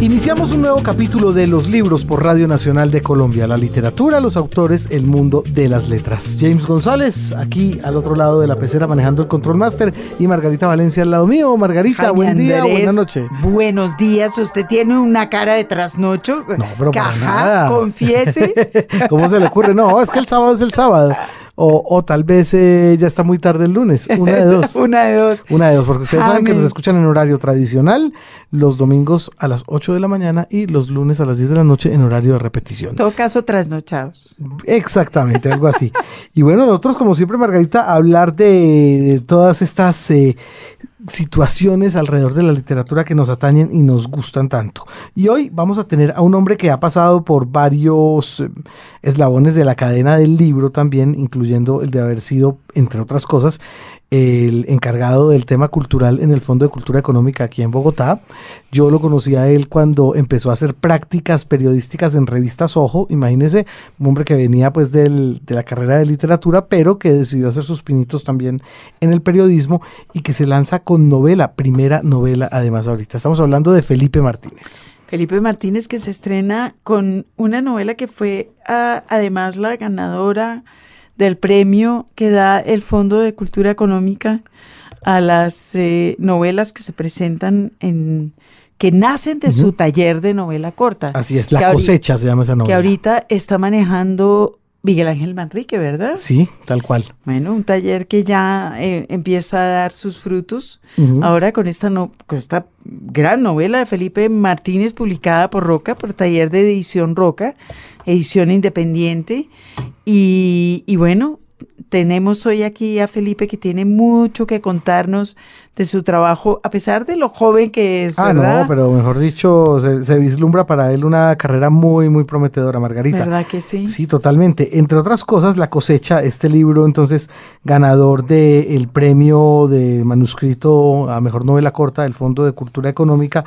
Iniciamos un nuevo capítulo de Los libros por Radio Nacional de Colombia, la literatura, los autores, el mundo de las letras. James González, aquí al otro lado de la pecera manejando el Control Master y Margarita Valencia al lado mío. Margarita, buen día, buena noche. Buenos días, usted tiene una cara de trasnocho. No, pero para Caja, nada. confiese. ¿Cómo se le ocurre? No, es que el sábado es el sábado. O, o tal vez eh, ya está muy tarde el lunes. Una de dos. una de dos. Una de dos, porque ustedes saben que nos escuchan en horario tradicional los domingos a las 8 de la mañana y los lunes a las 10 de la noche en horario de repetición. En todo caso, trasnochados. Exactamente, algo así. Y bueno, nosotros, como siempre, Margarita, hablar de, de todas estas eh, situaciones alrededor de la literatura que nos atañen y nos gustan tanto. Y hoy vamos a tener a un hombre que ha pasado por varios eh, eslabones de la cadena del libro también, incluyendo el de haber sido, entre otras cosas, el encargado del tema cultural en el Fondo de Cultura Económica aquí en Bogotá. Yo lo conocí a él cuando empezó a hacer prácticas periodísticas en revistas Ojo. Imagínese, un hombre que venía pues de la carrera de literatura, pero que decidió hacer sus pinitos también en el periodismo y que se lanza con novela, primera novela además ahorita. Estamos hablando de Felipe Martínez. Felipe Martínez que se estrena con una novela que fue ah, además la ganadora del premio que da el Fondo de Cultura Económica a las eh, novelas que se presentan en que nacen de su taller de novela corta. Así es, La cosecha se llama esa novela. Que ahorita está manejando Miguel Ángel Manrique, ¿verdad? Sí, tal cual. Bueno, un taller que ya eh, empieza a dar sus frutos. Ahora con esta, no, con esta gran novela de Felipe Martínez publicada por Roca, por Taller de Edición Roca, edición independiente. Y, y bueno, tenemos hoy aquí a Felipe que tiene mucho que contarnos de su trabajo, a pesar de lo joven que es, Ah, ¿verdad? no, pero mejor dicho, se, se vislumbra para él una carrera muy, muy prometedora, Margarita. ¿Verdad que sí? Sí, totalmente. Entre otras cosas, La cosecha, este libro, entonces, ganador del premio de manuscrito a mejor novela corta del Fondo de Cultura Económica,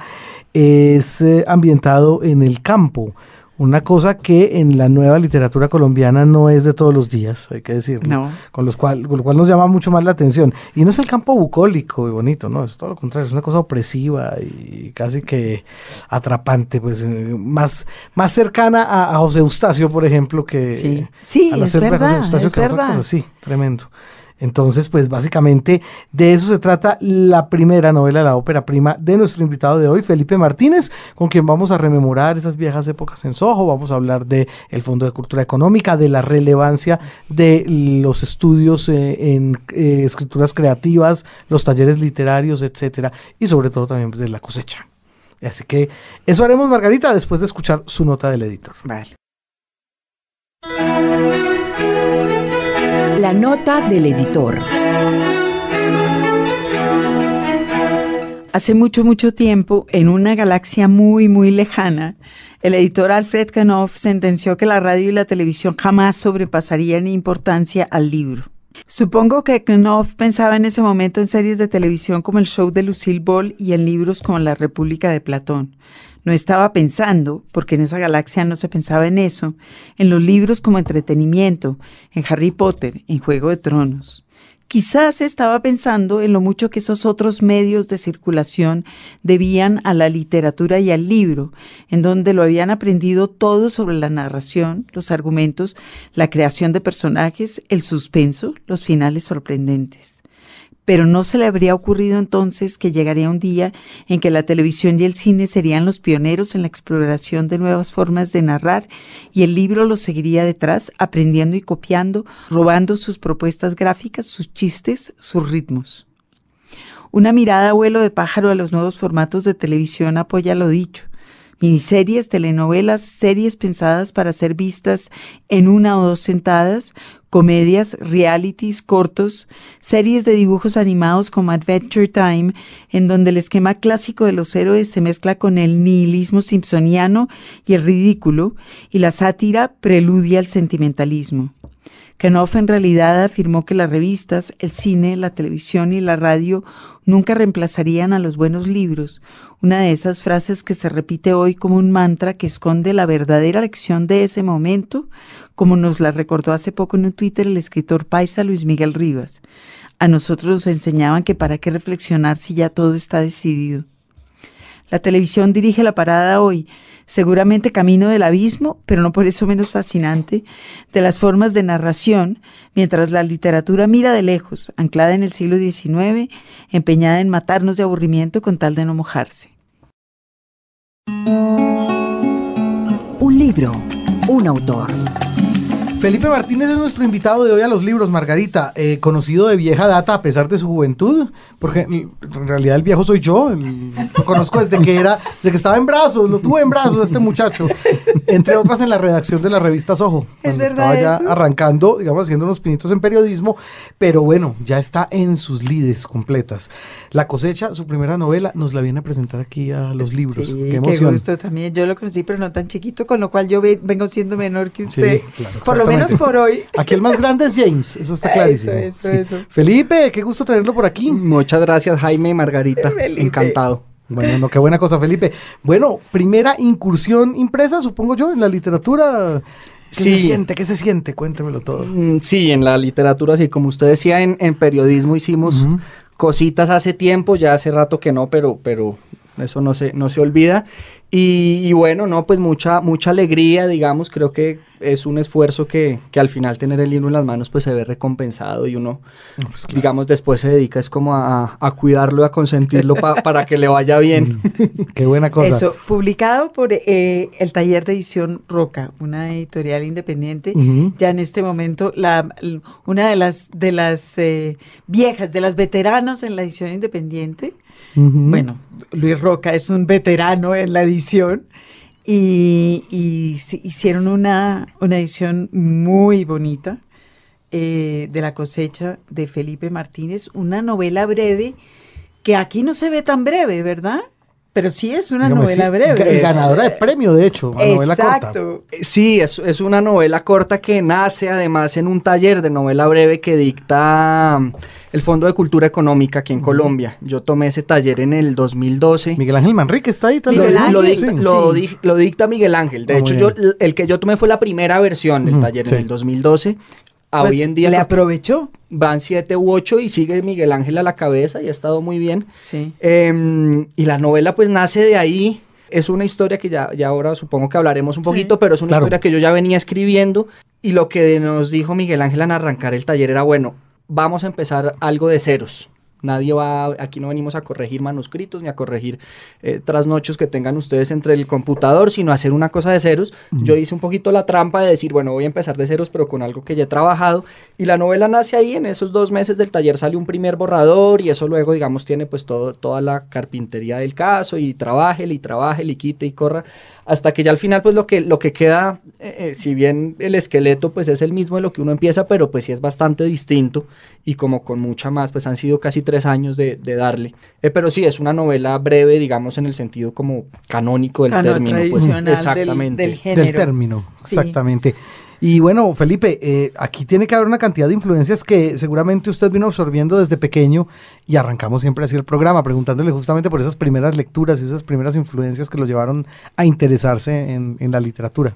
es eh, ambientado en el campo. Una cosa que en la nueva literatura colombiana no es de todos los días, hay que decirlo. No. Con, los cual, con lo cual nos llama mucho más la atención. Y no es el campo bucólico y bonito, no, es todo lo contrario, es una cosa opresiva y casi que atrapante, pues eh, más, más cercana a, a José Eustacio, por ejemplo, que Sí. Sí, a la es verdad, José Eustacio, es que a otra verdad. cosa. Sí, tremendo. Entonces, pues básicamente de eso se trata la primera novela, la ópera prima de nuestro invitado de hoy, Felipe Martínez, con quien vamos a rememorar esas viejas épocas en Soho, vamos a hablar de el Fondo de Cultura Económica, de la relevancia de los estudios eh, en eh, escrituras creativas, los talleres literarios, etcétera, y sobre todo también pues, de la cosecha. Así que eso haremos, Margarita, después de escuchar su nota del editor. Vale. La nota del editor. Hace mucho, mucho tiempo, en una galaxia muy, muy lejana, el editor Alfred Knopf sentenció que la radio y la televisión jamás sobrepasarían importancia al libro. Supongo que Knopf pensaba en ese momento en series de televisión como el show de Lucille Ball y en libros como La República de Platón. No estaba pensando, porque en esa galaxia no se pensaba en eso, en los libros como entretenimiento, en Harry Potter, en Juego de Tronos. Quizás estaba pensando en lo mucho que esos otros medios de circulación debían a la literatura y al libro, en donde lo habían aprendido todo sobre la narración, los argumentos, la creación de personajes, el suspenso, los finales sorprendentes. Pero no se le habría ocurrido entonces que llegaría un día en que la televisión y el cine serían los pioneros en la exploración de nuevas formas de narrar y el libro los seguiría detrás, aprendiendo y copiando, robando sus propuestas gráficas, sus chistes, sus ritmos. Una mirada a vuelo de pájaro a los nuevos formatos de televisión apoya lo dicho. Miniseries, telenovelas, series pensadas para ser vistas en una o dos sentadas, comedias, realities, cortos, series de dibujos animados como Adventure Time, en donde el esquema clásico de los héroes se mezcla con el nihilismo simpsoniano y el ridículo, y la sátira preludia al sentimentalismo. Knopf en realidad afirmó que las revistas, el cine, la televisión y la radio nunca reemplazarían a los buenos libros, una de esas frases que se repite hoy como un mantra que esconde la verdadera lección de ese momento, como nos la recordó hace poco en un Twitter el escritor paisa Luis Miguel Rivas. A nosotros nos enseñaban que para qué reflexionar si ya todo está decidido. La televisión dirige la parada hoy, seguramente camino del abismo, pero no por eso menos fascinante, de las formas de narración, mientras la literatura mira de lejos, anclada en el siglo XIX, empeñada en matarnos de aburrimiento con tal de no mojarse. Un libro, un autor. Felipe Martínez es nuestro invitado de hoy a los libros, Margarita, eh, conocido de vieja data a pesar de su juventud, porque en realidad el viejo soy yo, lo conozco desde que era, desde que estaba en brazos, lo tuve en brazos este muchacho, entre otras en la redacción de la revista Soho. Es verdad. Estaba ya arrancando, digamos, haciendo unos pinitos en periodismo, pero bueno, ya está en sus lides completas. La cosecha, su primera novela, nos la viene a presentar aquí a los libros. Sí, qué emoción. Qué gusto también. Yo lo conocí, pero no tan chiquito, con lo cual yo vengo siendo menor que usted. Sí, claro, Por lo menos por hoy. Aquí el más grande es James, eso está clarísimo. Eso, eso, eso. Felipe, qué gusto tenerlo por aquí. Muchas gracias, Jaime y Margarita. Felipe. Encantado. Bueno, no, qué buena cosa, Felipe. Bueno, primera incursión impresa, supongo yo, en la literatura. ¿Qué sí. se siente? ¿Qué se siente? Cuéntemelo todo. Sí, en la literatura, sí, como usted decía, en, en periodismo hicimos uh -huh. cositas hace tiempo, ya hace rato que no, pero, pero eso no se, no se olvida. Y, y, bueno, no, pues mucha, mucha alegría, digamos, creo que es un esfuerzo que, que, al final tener el libro en las manos pues se ve recompensado y uno, pues claro. digamos, después se dedica es como a, a cuidarlo, a consentirlo pa, para que le vaya bien. Qué buena cosa. Eso, publicado por eh, el taller de edición Roca, una editorial independiente, uh -huh. ya en este momento la, una de las, de las eh, viejas, de las veteranos en la edición independiente. Uh -huh. Bueno, Luis Roca es un veterano en la edición y, y hicieron una, una, edición muy bonita eh, de la cosecha de Felipe Martínez, una novela breve que aquí no se ve tan breve, ¿verdad? Pero sí es una Digamos, novela sí, breve. Ganadora de premio, de hecho, una novela corta. Sí, es, es, una novela corta que nace además en un taller de novela breve que dicta um, el Fondo de Cultura Económica aquí en uh -huh. Colombia. Yo tomé ese taller en el 2012. Miguel Ángel Manrique está ahí también. Lo, lo, dicta, sí. lo, lo, dicta, Miguel Ángel. De oh, hecho, yo, el que yo tomé fue la primera versión del uh -huh, taller sí. en el 2012. A pues hoy en día le aprovechó. Van siete u ocho y sigue Miguel Ángel a la cabeza y ha estado muy bien. Sí. Eh, y la novela pues nace de ahí. Es una historia que ya, ya ahora supongo que hablaremos un poquito, sí. pero es una claro. historia que yo ya venía escribiendo. Y lo que nos dijo Miguel Ángel al arrancar el taller era, bueno, vamos a empezar algo de ceros. Nadie va, aquí no venimos a corregir manuscritos ni a corregir eh, trasnochos que tengan ustedes entre el computador, sino a hacer una cosa de ceros. Uh -huh. Yo hice un poquito la trampa de decir, bueno, voy a empezar de ceros, pero con algo que ya he trabajado. Y la novela nace ahí, en esos dos meses del taller sale un primer borrador y eso luego, digamos, tiene pues todo, toda la carpintería del caso y trabaje y trabaje y quite y corra hasta que ya al final pues lo que, lo que queda, eh, eh, si bien el esqueleto pues es el mismo de lo que uno empieza, pero pues sí es bastante distinto y como con mucha más, pues han sido casi tres años de, de darle. Eh, pero sí, es una novela breve, digamos, en el sentido como canónico del Cano término. Pues, exactamente. Del, del, del término, sí. exactamente. Y bueno, Felipe, eh, aquí tiene que haber una cantidad de influencias que seguramente usted vino absorbiendo desde pequeño y arrancamos siempre así el programa, preguntándole justamente por esas primeras lecturas y esas primeras influencias que lo llevaron a interesarse en, en la literatura.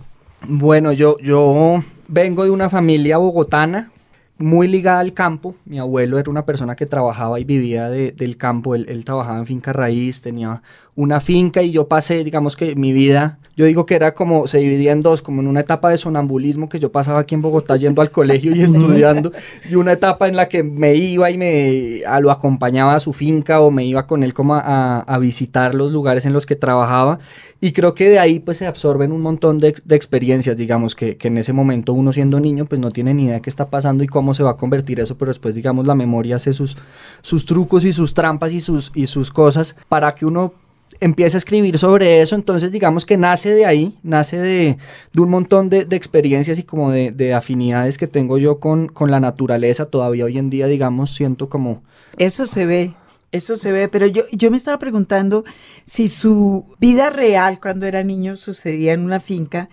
Bueno, yo, yo vengo de una familia bogotana, muy ligada al campo. Mi abuelo era una persona que trabajaba y vivía de, del campo. Él, él, trabajaba en finca raíz, tenía una finca y yo pasé, digamos que mi vida, yo digo que era como, se dividía en dos, como en una etapa de sonambulismo que yo pasaba aquí en Bogotá yendo al colegio y estudiando, y una etapa en la que me iba y me a, lo acompañaba a su finca o me iba con él como a, a, visitar los lugares en los que trabajaba. Y creo que de ahí pues se absorben un montón de, de experiencias, digamos, que, que, en ese momento uno siendo niño pues no tiene ni idea de qué está pasando y cómo se va a convertir eso, pero después digamos la memoria hace sus, sus trucos y sus trampas y sus, y sus cosas para que uno empieza a escribir sobre eso, entonces digamos que nace de ahí, nace de, de un montón de, de, experiencias y como de, de, afinidades que tengo yo con, con la naturaleza, todavía hoy en día digamos siento como... Eso se ve, eso se ve, pero yo, yo me estaba preguntando si su vida real cuando era niño sucedía en una finca,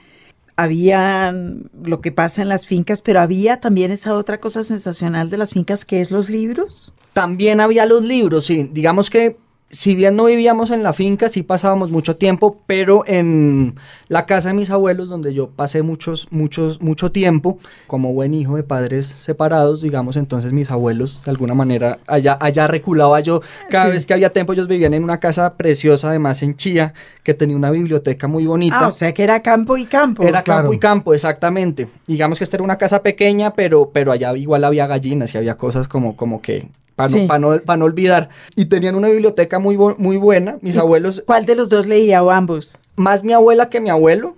había lo que pasa en las fincas, pero había también esa otra cosa sensacional de las fincas que es los libros. También había los libros, sí. Digamos que si bien no vivíamos en la finca, sí pasábamos mucho tiempo, pero en la casa de mis abuelos, donde yo pasé muchos, muchos, mucho tiempo, como buen hijo de padres separados, digamos, entonces mis abuelos, de alguna manera, allá, allá reculaba yo. Cada vez que había tiempo, ellos vivían en una casa preciosa, además en Chía, que tenía una biblioteca muy bonita. Ah, o sea que era campo y campo. Era campo y campo, exactamente. Digamos que esta era una casa pequeña, pero, pero allá igual había gallinas y había cosas como, como que para no, no, olvidar. Y tenían una biblioteca muy, muy buena, mis abuelos. ¿Cuál de los dos leía o ambos? Más mi abuela que mi abuelo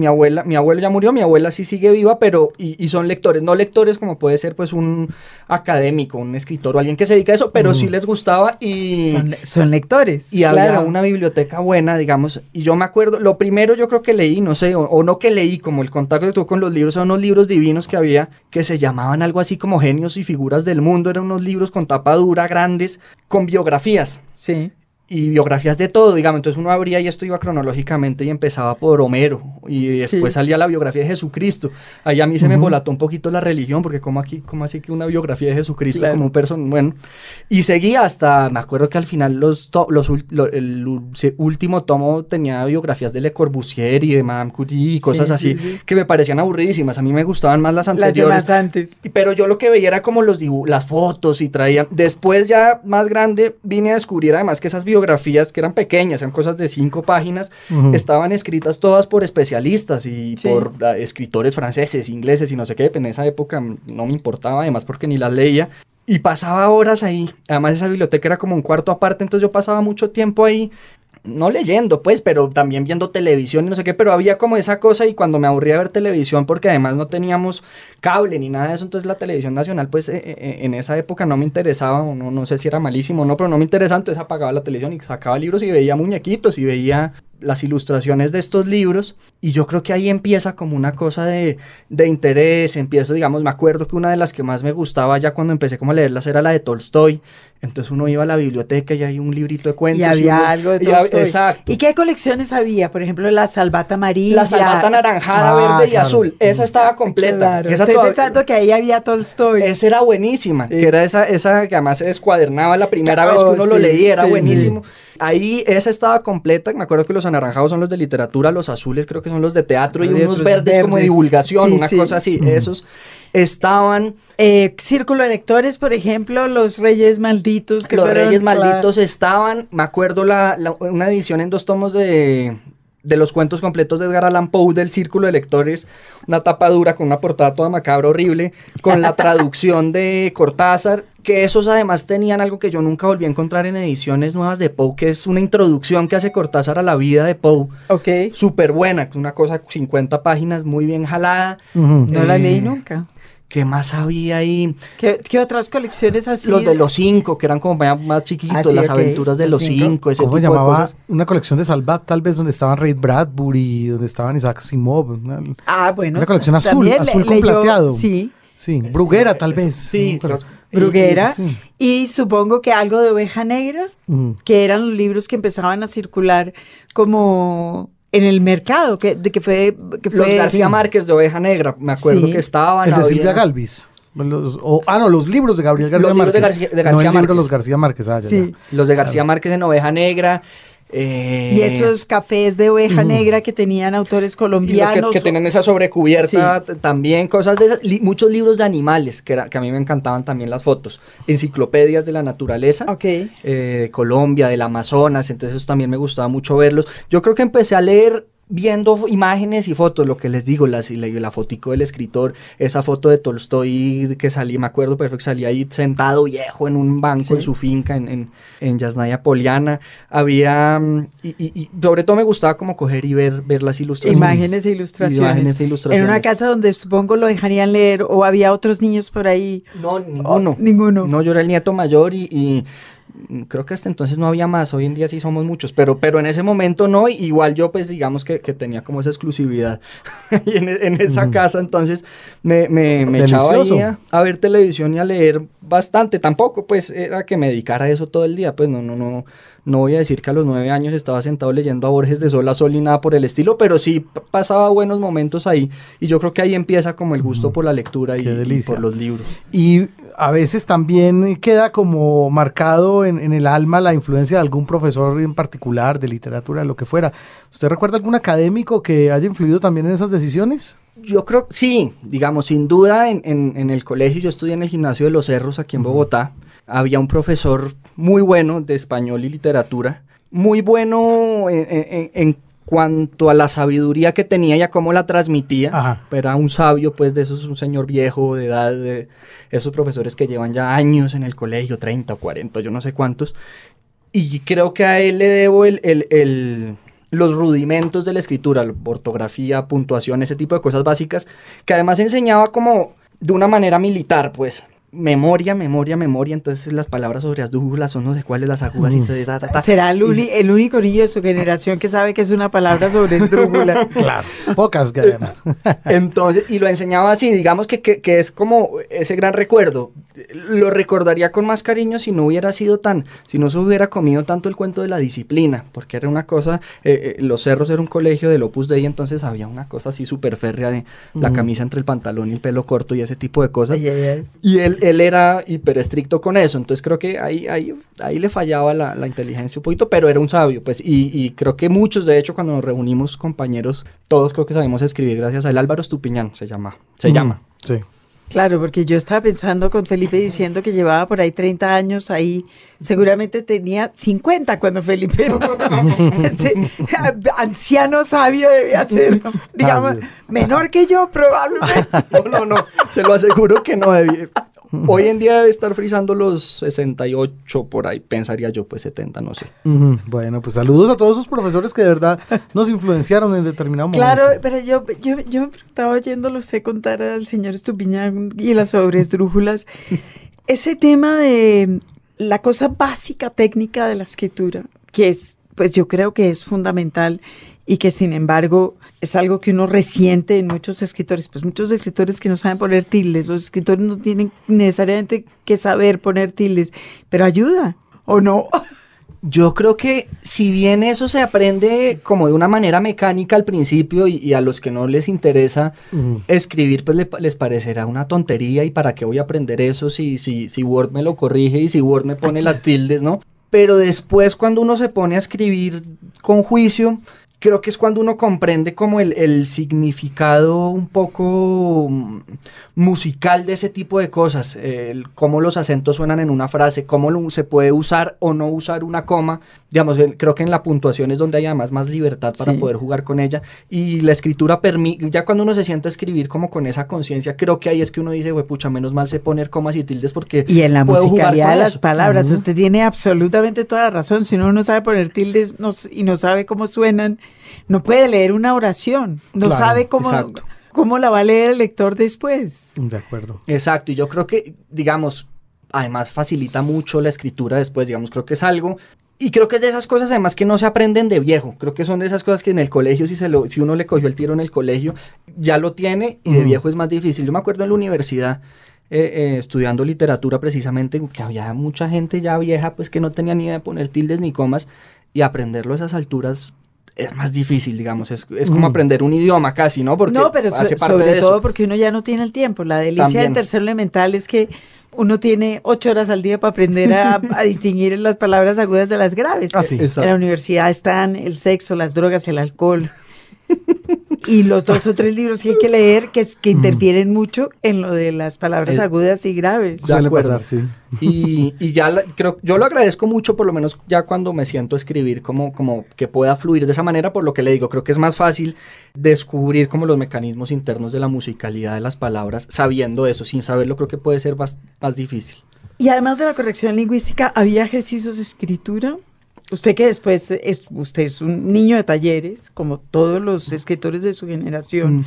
mi abuela, mi abuelo ya murió, mi abuela sí sigue viva, pero y, son lectores, no lectores como puede ser pues un académico, un escritor o alguien que se dedica a eso, pero sí les gustaba y son, lectores. Y había una biblioteca buena, digamos, y yo me acuerdo, lo primero yo creo que leí, no sé, o, no que leí, como el contacto que tuve con los libros, eran unos libros divinos que había que se llamaban algo así como genios y figuras del mundo, eran unos libros con tapa dura, grandes, con biografías. Sí y biografías de todo, digamos. Entonces uno abría y esto iba cronológicamente y empezaba por Homero y después salía la biografía de Jesucristo. Ahí a mí se me volató un poquito la religión porque como aquí, como así que una biografía de Jesucristo como un person, bueno, y seguía hasta, me acuerdo que al final los, los el último tomo tenía biografías de Le Corbusier y de Madame Curie y cosas así que me parecían aburridísimas. A mí me gustaban más las anteriores. Las antes. Pero yo lo que veía era como los las fotos y traían. Después ya más grande vine a descubrir además que esas biografías biografías que eran pequeñas, eran cosas de cinco páginas, estaban escritas todas por especialistas y por ah, escritores franceses, ingleses y no sé qué. En esa época no me importaba, además porque ni las leía. Y pasaba horas ahí. Además esa biblioteca era como un cuarto aparte, entonces yo pasaba mucho tiempo ahí no leyendo, pues, pero también viendo televisión y no sé qué, pero había como esa cosa y cuando me aburría ver televisión, porque además no teníamos cable ni nada de eso, entonces la televisión nacional, pues, eh, eh, eh, en esa época no me interesaba, o no, no sé si era malísimo o no, pero no me interesaba, entonces apagaba la televisión y sacaba libros y veía muñequitos y veía las ilustraciones de estos libros y yo creo que ahí empieza como una cosa de, de, interés, empiezo, digamos, me acuerdo que una de las que más me gustaba ya cuando empecé como a leerlas era la de Tolstoy, entonces uno iba a la biblioteca y hay un librito de cuentos. Y había algo de Tolstoy. exacto. ¿Y qué colecciones había? Por ejemplo, la salvata amarilla. La salvata anaranjada, ah, verde y azul, esa estaba completa. Estoy pensando que ahí había Tolstoy. Esa era buenísima, que era esa, esa que además se descuadernaba la primera vez que uno lo leía, era buenísimo. Ahí esa estaba completa, me acuerdo que los anaranjados son los de literatura, los azules creo que son los de teatro y unos verdes, como de divulgación, una cosa así, esos estaban... Eh, Círculo de lectores, por ejemplo, Los Reyes Malditos. Que los Reyes Malditos estaban, me acuerdo la, una edición en dos tomos de, de los cuentos completos de Edgar Allan Poe del Círculo de Lectores, una tapa dura con una portada toda macabra horrible, con la traducción de Cortázar, que esos además tenían algo que yo nunca volví a encontrar en ediciones nuevas de Poe, que es una introducción que hace Cortázar a la vida de Poe. Ok. Súper buena, una cosa 50 páginas, muy bien jalada. No la leí nunca. ¿Qué más había ahí? ¿Qué, otras colecciones así? Los de los cinco, que eran como más chiquitos, ah, las aventuras de los, cinco, ese ¿Cómo tipo llamaba? De cosas. Una colección de Salvat, tal vez, donde estaban Ray Bradbury, donde estaban Isaac Simov. ah, bueno. Una colección azul, azul con plateado. Sí. Sí, Bruguera tal vez. Sí, Bruguera. Y supongo que algo de Oveja Negra, que eran los libros que empezaban a circular como en el mercado, que, de que fue... Que fue los García Márquez de Oveja Negra, me acuerdo que estaban... El de Silvia Galvis. ah, no, los libros de Gabriel García Márquez. De, de García no el libro de los García Márquez. Ah, sí. Los de García Márquez en Oveja Negra. Eh, y esos cafés de oveja negra que tenían autores colombianos. que, tenían esa sobrecubierta, también cosas de esas. muchos libros de animales, que, que a mí me encantaban también las fotos. Enciclopedias de la naturaleza. Okay. Eh, de Colombia, del Amazonas, entonces eso también me gustaba mucho verlos. Yo creo que empecé a leer viendo imágenes y fotos, lo que les digo, la, la, la fotico del escritor, esa foto de Tolstoy que salí, me acuerdo perfecto, salía ahí sentado viejo en un banco en su finca en, en, en Yasnaya Poliana, había, mm, y, y, sobre todo me gustaba como coger y ver, ver las ilustraciones. Imágenes e ilustraciones. Imágenes e ilustraciones. En una casa donde supongo lo dejarían leer o había otros niños por ahí. No, ninguno. ninguno. No, yo era el nieto mayor y creo que hasta entonces no había más, hoy en día sí somos muchos, pero, pero en ese momento no, igual yo pues digamos que, que tenía como esa exclusividad en, en, esa casa, entonces me, me, me echaba ahí a, ver televisión y a leer bastante, tampoco pues era que me dedicara a eso todo el día, pues no, no, no, no voy a decir que a los nueve años estaba sentado leyendo a Borges de sol a sol ni nada por el estilo, pero sí pasaba buenos momentos ahí y yo creo que ahí empieza como el gusto por la lectura y, y, por los libros. Y a veces también queda como marcado en, en, el alma la influencia de algún profesor en particular, de literatura, de lo que fuera. ¿Usted recuerda algún académico que haya influido también en esas decisiones? Yo creo, sí, digamos, sin duda en, en, en, el colegio, yo estudié en el gimnasio de los Cerros aquí en Bogotá, había un profesor muy bueno de español y literatura, muy bueno en, en cuanto a la sabiduría que tenía y a cómo la transmitía. Ajá. Era un sabio, pues, de esos, un señor viejo de edad, de esos profesores que llevan ya años en el colegio, 30 o 40, yo no sé cuántos. Y creo que a él le debo el, el, el los rudimentos de la escritura, la ortografía, puntuación, ese tipo de cosas básicas, que además enseñaba como de una manera militar, pues, memoria, memoria, memoria, entonces las palabras sobre las dújulas son no sé cuáles, las agudas y ta, ta, ta. Será el, uni, el, único niño de su generación que sabe que es una palabra sobre esdrújula. claro, pocas que además. entonces, y lo enseñaba así, digamos que, que, que, es como ese gran recuerdo. Lo recordaría con más cariño si no hubiera sido tan, si no se hubiera comido tanto el cuento de la disciplina, porque era una cosa, eh, eh, Los Cerros era un colegio del Opus Dei, entonces había una cosa así súper férrea de la camisa entre el pantalón y el pelo corto y ese tipo de cosas. Ay, ay, ay. Y él él era hiper estricto con eso, entonces creo que ahí, ahí, ahí le fallaba la, la inteligencia un poquito, pero era un sabio, pues, y, y, creo que muchos, de hecho, cuando nos reunimos compañeros, todos creo que sabemos escribir gracias a él, Álvaro Estupiñán se llama, se mm, llama. Sí. Claro, porque yo estaba pensando con Felipe diciendo que llevaba por ahí 30 años ahí, seguramente tenía 50 cuando Felipe este, anciano sabio debía ser, digamos, menor que yo probablemente. No, no, no, se lo aseguro que no debía. Hoy en día debe estar frisando los 68 por ahí, pensaría yo, pues 70, no sé. Uh -huh. Bueno, pues saludos a todos esos profesores que de verdad nos influenciaron en determinado momento. Claro, pero yo, yo, yo me preguntaba oyéndolo sé contar al señor Estupiñán y las sobresdrújulas, ese tema de la cosa básica técnica de la escritura, que es, pues yo creo que es fundamental y que sin embargo es algo que uno resiente en muchos escritores, pues muchos escritores que no saben poner tildes, los escritores no tienen necesariamente que saber poner tildes, pero ayuda, ¿o no? Yo creo que si bien eso se aprende como de una manera mecánica al principio y, y a los que no les interesa uh -huh. escribir, pues le, les parecerá una tontería y para qué voy a aprender eso si, si, si Word me lo corrige y si Word me pone las tildes, ¿no? Pero después cuando uno se pone a escribir con juicio, creo que es cuando uno comprende como el, el, significado un poco musical de ese tipo de cosas, el, cómo los acentos suenan en una frase, cómo lo, se puede usar o no usar una coma, digamos, creo que en la puntuación es donde hay además más libertad para sí. poder jugar con ella y la escritura permite, ya cuando uno se sienta a escribir como con esa conciencia, creo que ahí es que uno dice, güey, pucha, menos mal sé poner comas y tildes porque... Y en la musicalidad de las eso. palabras, uh -huh. usted tiene absolutamente toda la razón, si uno no sabe poner tildes no, y no sabe cómo suenan, no puede leer una oración, no claro, sabe cómo, exacto. cómo la va a leer el lector después. De acuerdo. Exacto, y yo creo que, digamos, además facilita mucho la escritura después, digamos, creo que es algo y creo que es de esas cosas además que no se aprenden de viejo. Creo que son de esas cosas que en el colegio, si, se lo, si uno le cogió el tiro en el colegio, ya lo tiene y de viejo es más difícil. Yo me acuerdo en la universidad, eh, eh, estudiando literatura precisamente, que había mucha gente ya vieja pues que no tenía ni idea de poner tildes ni comas y aprenderlo a esas alturas es más difícil, digamos, es, es como mm. aprender un idioma casi, ¿no? Porque no, pero hace parte sobre de todo eso. porque uno ya no tiene el tiempo. La delicia También. del tercer elemental es que uno tiene ocho horas al día para aprender a, a distinguir las palabras agudas de las graves. Ah, sí, en la universidad están el sexo, las drogas, el alcohol. y los dos o tres libros que hay que leer que, que interfieren mm. mucho en lo de las palabras eh, agudas y graves. Suele pasar, sí. Y, y ya la, creo, yo lo agradezco mucho, por lo menos ya cuando me siento a escribir, como, como que pueda fluir de esa manera, por lo que le digo, creo que es más fácil descubrir como los mecanismos internos de la musicalidad de las palabras, sabiendo eso, sin saberlo creo que puede ser más, más difícil. Y además de la corrección lingüística, ¿había ejercicios de escritura? Usted que después es, usted es un niño de talleres, como todos los escritores de su generación. Mm.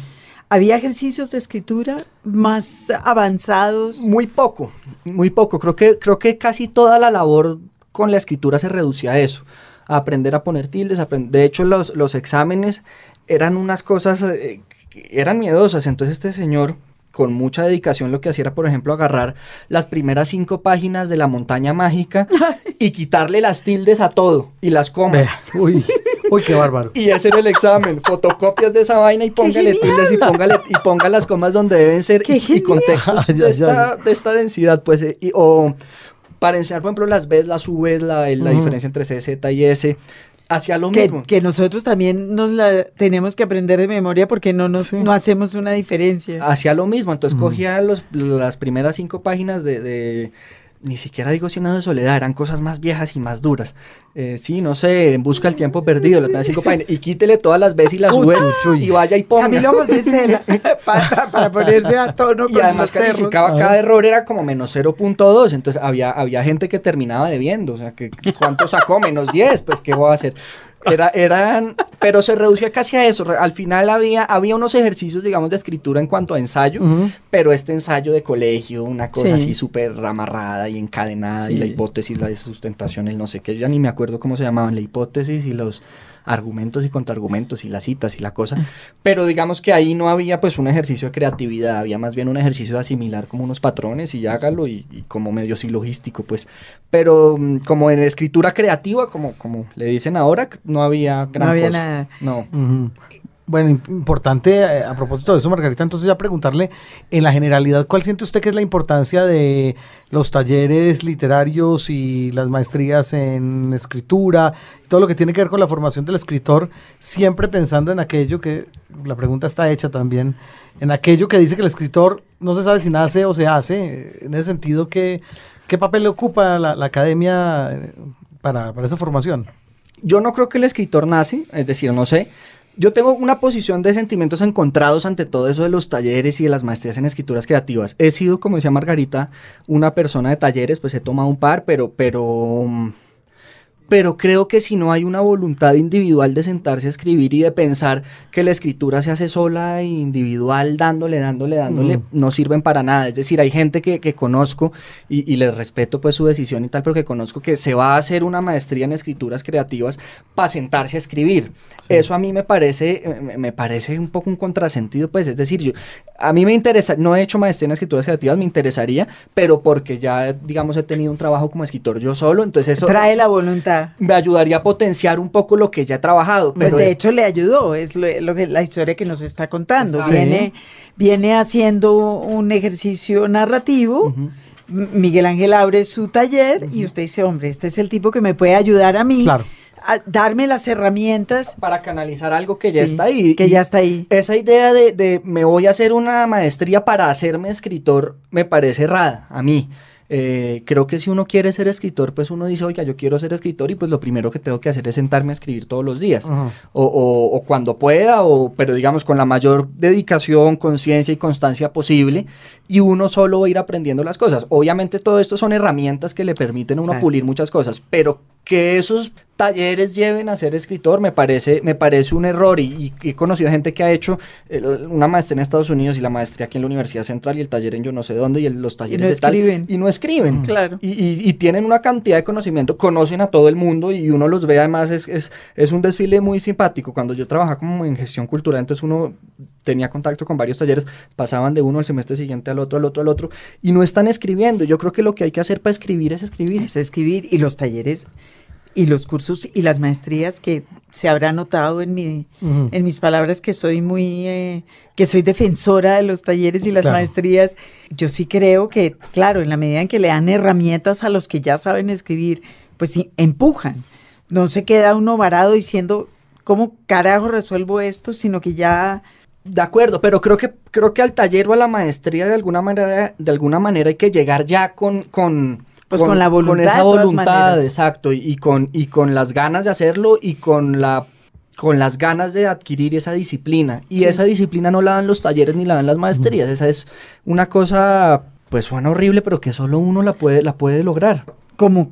¿Había ejercicios de escritura más avanzados? Muy poco, muy poco. Creo que, creo que casi toda la labor con la escritura se reducía a eso. A aprender a poner tildes. De hecho, los, los exámenes eran unas cosas, eh, eran miedosas. Entonces este señor con mucha dedicación lo que hacía era, por ejemplo, agarrar las primeras cinco páginas de la montaña mágica y quitarle las tildes a todo y las comas. Uy, uy, qué bárbaro. Y hacer el examen, fotocopias de esa vaina y póngale tildes y póngale y ponga las comas donde deben ser ¡Qué y, y contextos de, esta, de esta densidad, pues, eh, y- o para enseñar, por ejemplo, las Bs, las Vs, la, la diferencia entre C, Z y S, hacía lo Que, mismo. que nosotros también nos la tenemos que aprender de memoria porque no nos Sí. no hacemos una diferencia. hacía lo mismo, entonces Ujú. cogía los, las primeras cinco páginas de, de- ni siquiera digo Cien de soledad, eran cosas más viejas y más duras. Eh, sí, no sé, en busca del tiempo perdido, las primeras cinco páginas, y quítele todas las veces y las subes y vaya y ponga. Camilo José Cela, para, para ponerse a tono Y con además calificaba cada error era como menos 0.2, entonces había, había gente que terminaba debiendo, o sea, que ¿cuánto sacó? Menos 10, pues ¿qué voy a hacer? Era, eran, pero se reducía casi a eso, al final había, había unos ejercicios, digamos, de escritura en cuanto a ensayo, pero este ensayo de colegio, una cosa Sí. así súper amarrada y encadenada, y la hipótesis, la sustentación, el no sé qué, ya ni me acuerdo cómo se llamaban, la hipótesis y los argumentos y contraargumentos y las citas y la cosa, pero digamos que ahí no había pues un ejercicio de creatividad, había más bien un ejercicio de asimilar como unos patrones y hágalo y, y como medio silogístico pues, pero mm, como en escritura creativa, como, como le dicen ahora, no había gran No había cosa. nada. No. Bueno, im- importante eh, a propósito de eso, Margarita, entonces ya preguntarle en la generalidad, ¿cuál siente usted que es la importancia de los talleres literarios y las maestrías en escritura, todo lo que tiene que ver con la formación del escritor, siempre pensando en aquello que, la pregunta está hecha también, en aquello que dice que el escritor no se sabe si nace o se hace, eh, en ese sentido, ¿qué, qué papel le ocupa la, la academia eh, para, para esa formación? Yo no creo que el escritor nace, es decir, no sé. Yo tengo una posición de sentimientos encontrados ante todo eso de los talleres y de las maestrías en escrituras creativas. He sido, como decía Margarita, una persona de talleres, pues he tomado un par, pero, pero, mm, pero creo que si no hay una voluntad individual de sentarse a escribir y de pensar que la escritura se hace sola e individual, dándole, dándole, dándole, Ujú. no sirven para nada. Es decir, hay gente que, que conozco y, y les respeto pues su decisión y tal, pero que conozco que se va a hacer una maestría en escrituras creativas para sentarse a escribir. Sí. Eso a mí me parece, eh, me- me parece un poco un contrasentido, pues es decir, yo, a mí me interesa, no he hecho maestría en escrituras creativas, me interesaría, pero porque ya, digamos, he tenido un trabajo como escritor yo solo, entonces eso Trae la voluntad. me ayudaría a potenciar un poco lo que ya he trabajado. Pues de hecho le ayudó, es lo, lo que la historia que nos está contando. Viene, viene haciendo un ejercicio narrativo. Miguel Ángel abre su taller y usted dice, hombre, este es el tipo que me puede ayudar a mí Claro. Darme las herramientas para canalizar algo que ya Sí, está ahí. Que ya está ahí. Esa idea de, de me voy a hacer una maestría para hacerme escritor me parece errada a mí. Eh, creo que si uno quiere ser escritor, pues uno dice, oiga, yo quiero ser escritor y pues lo primero que tengo que hacer es sentarme a escribir todos los días. O, o- o cuando pueda, o, pero digamos con la mayor dedicación, conciencia y constancia posible, y uno solo va a ir aprendiendo las cosas. Obviamente todo esto son herramientas que le permiten a uno Claro. pulir muchas cosas, pero que esos talleres lleven a ser escritor me parece, me parece un error y, y he conocido gente que ha hecho una maestría en Estados Unidos y la maestría aquí en la Universidad Central y el taller en yo no sé dónde y el- los talleres de tal, escriben. y no escriben. Claro. Y, y- y tienen una cantidad de conocimiento, conocen a todo el mundo y uno los ve además, es, es, es un desfile muy simpático. Cuando yo trabajaba como en gestión cultural, entonces uno tenía contacto con varios talleres, pasaban de uno al semestre siguiente al otro, al otro, al otro, y no están escribiendo. Yo creo que lo que hay que hacer para escribir es escribir. Es escribir y los talleres y los cursos y las maestrías que se habrá notado en mi Ujú. en mis palabras que soy muy eh, que soy defensora de los talleres y las Claro. maestrías yo sí creo que claro en la medida en que le dan herramientas a los que ya saben escribir pues sí, empujan no se queda uno varado diciendo cómo carajo resuelvo esto sino que ya De acuerdo, pero creo que, creo que al taller o a la maestría de alguna manera, de alguna manera hay que llegar ya con, con, Pues con la voluntad, esa de todas voluntad, maneras. exacto, y, y con, y con las ganas de hacerlo y con la con las ganas de adquirir esa disciplina. Y Sí. esa disciplina no la dan los talleres ni la dan las maestrías. Esa es una cosa, pues suena horrible, pero que solo uno la puede, la puede lograr. como,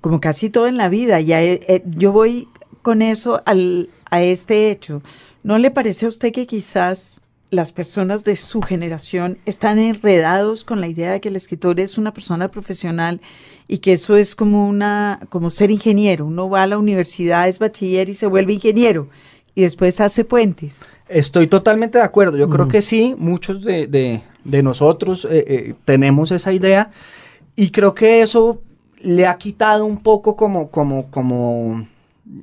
como casi todo en la vida. Ya he- yo voy con eso al, a este hecho. ¿No le parece a usted que quizás las personas de su generación están enredados con la idea de que el escritor es una persona profesional y que eso es como una como ser ingeniero? Uno va a la universidad, es bachiller y se vuelve ingeniero y después hace puentes. Estoy totalmente de acuerdo. Yo creo que sí, muchos de, de- de nosotros eh, eh, tenemos esa idea y creo que eso le ha quitado un poco como, como, como,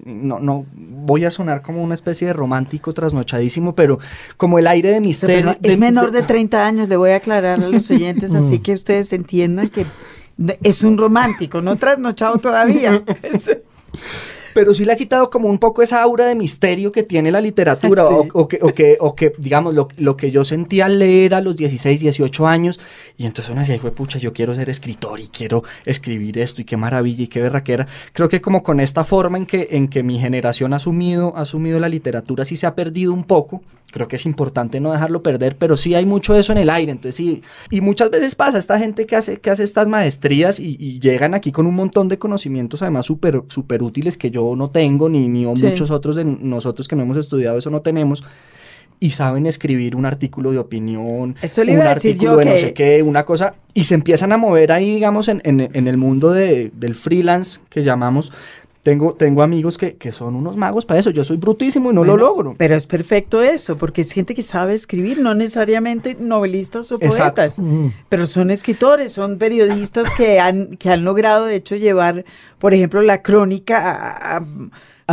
no, no, voy a sonar como una especie de romántico trasnochadísimo, pero como el aire de misterio. es menor de 30 años, le voy a aclarar a los oyentes, así que ustedes entiendan que es un romántico, no trasnochado todavía. pero sí le ha quitado como un poco esa aura de misterio que tiene la literatura, o, que, o, que, o que, digamos, lo, lo, que yo sentía al leer a los 16, 18 años, y entonces uno decía, pucha, yo quiero ser escritor y quiero escribir esto, y qué maravilla, y qué berraquera. Creo que como con esta forma en que, en que mi generación ha asumido, ha asumido la literatura, sí se ha perdido un poco, creo que es importante no dejarlo perder, pero sí hay mucho de eso en el aire, entonces sí, y muchas veces pasa, esta gente que hace, que hace estas maestrías y, y llegan aquí con un montón de conocimientos, además súper super útiles que yo no tengo, ni, ni muchos otros de nosotros que no hemos estudiado eso no tenemos, y saben escribir un artículo de opinión, eso le iba un a decir yo de que... no sé qué, una cosa, y se empiezan a mover ahí, digamos, en, en, en el mundo de, del freelance que llamamos, tengo, tengo amigos que, que, son unos magos para eso. Yo soy brutísimo y no lo logro. Pero es perfecto eso, porque es gente que sabe escribir, no necesariamente novelistas o poetas, pero son escritores, son periodistas que han, que han logrado, de hecho, llevar, por ejemplo, la crónica a a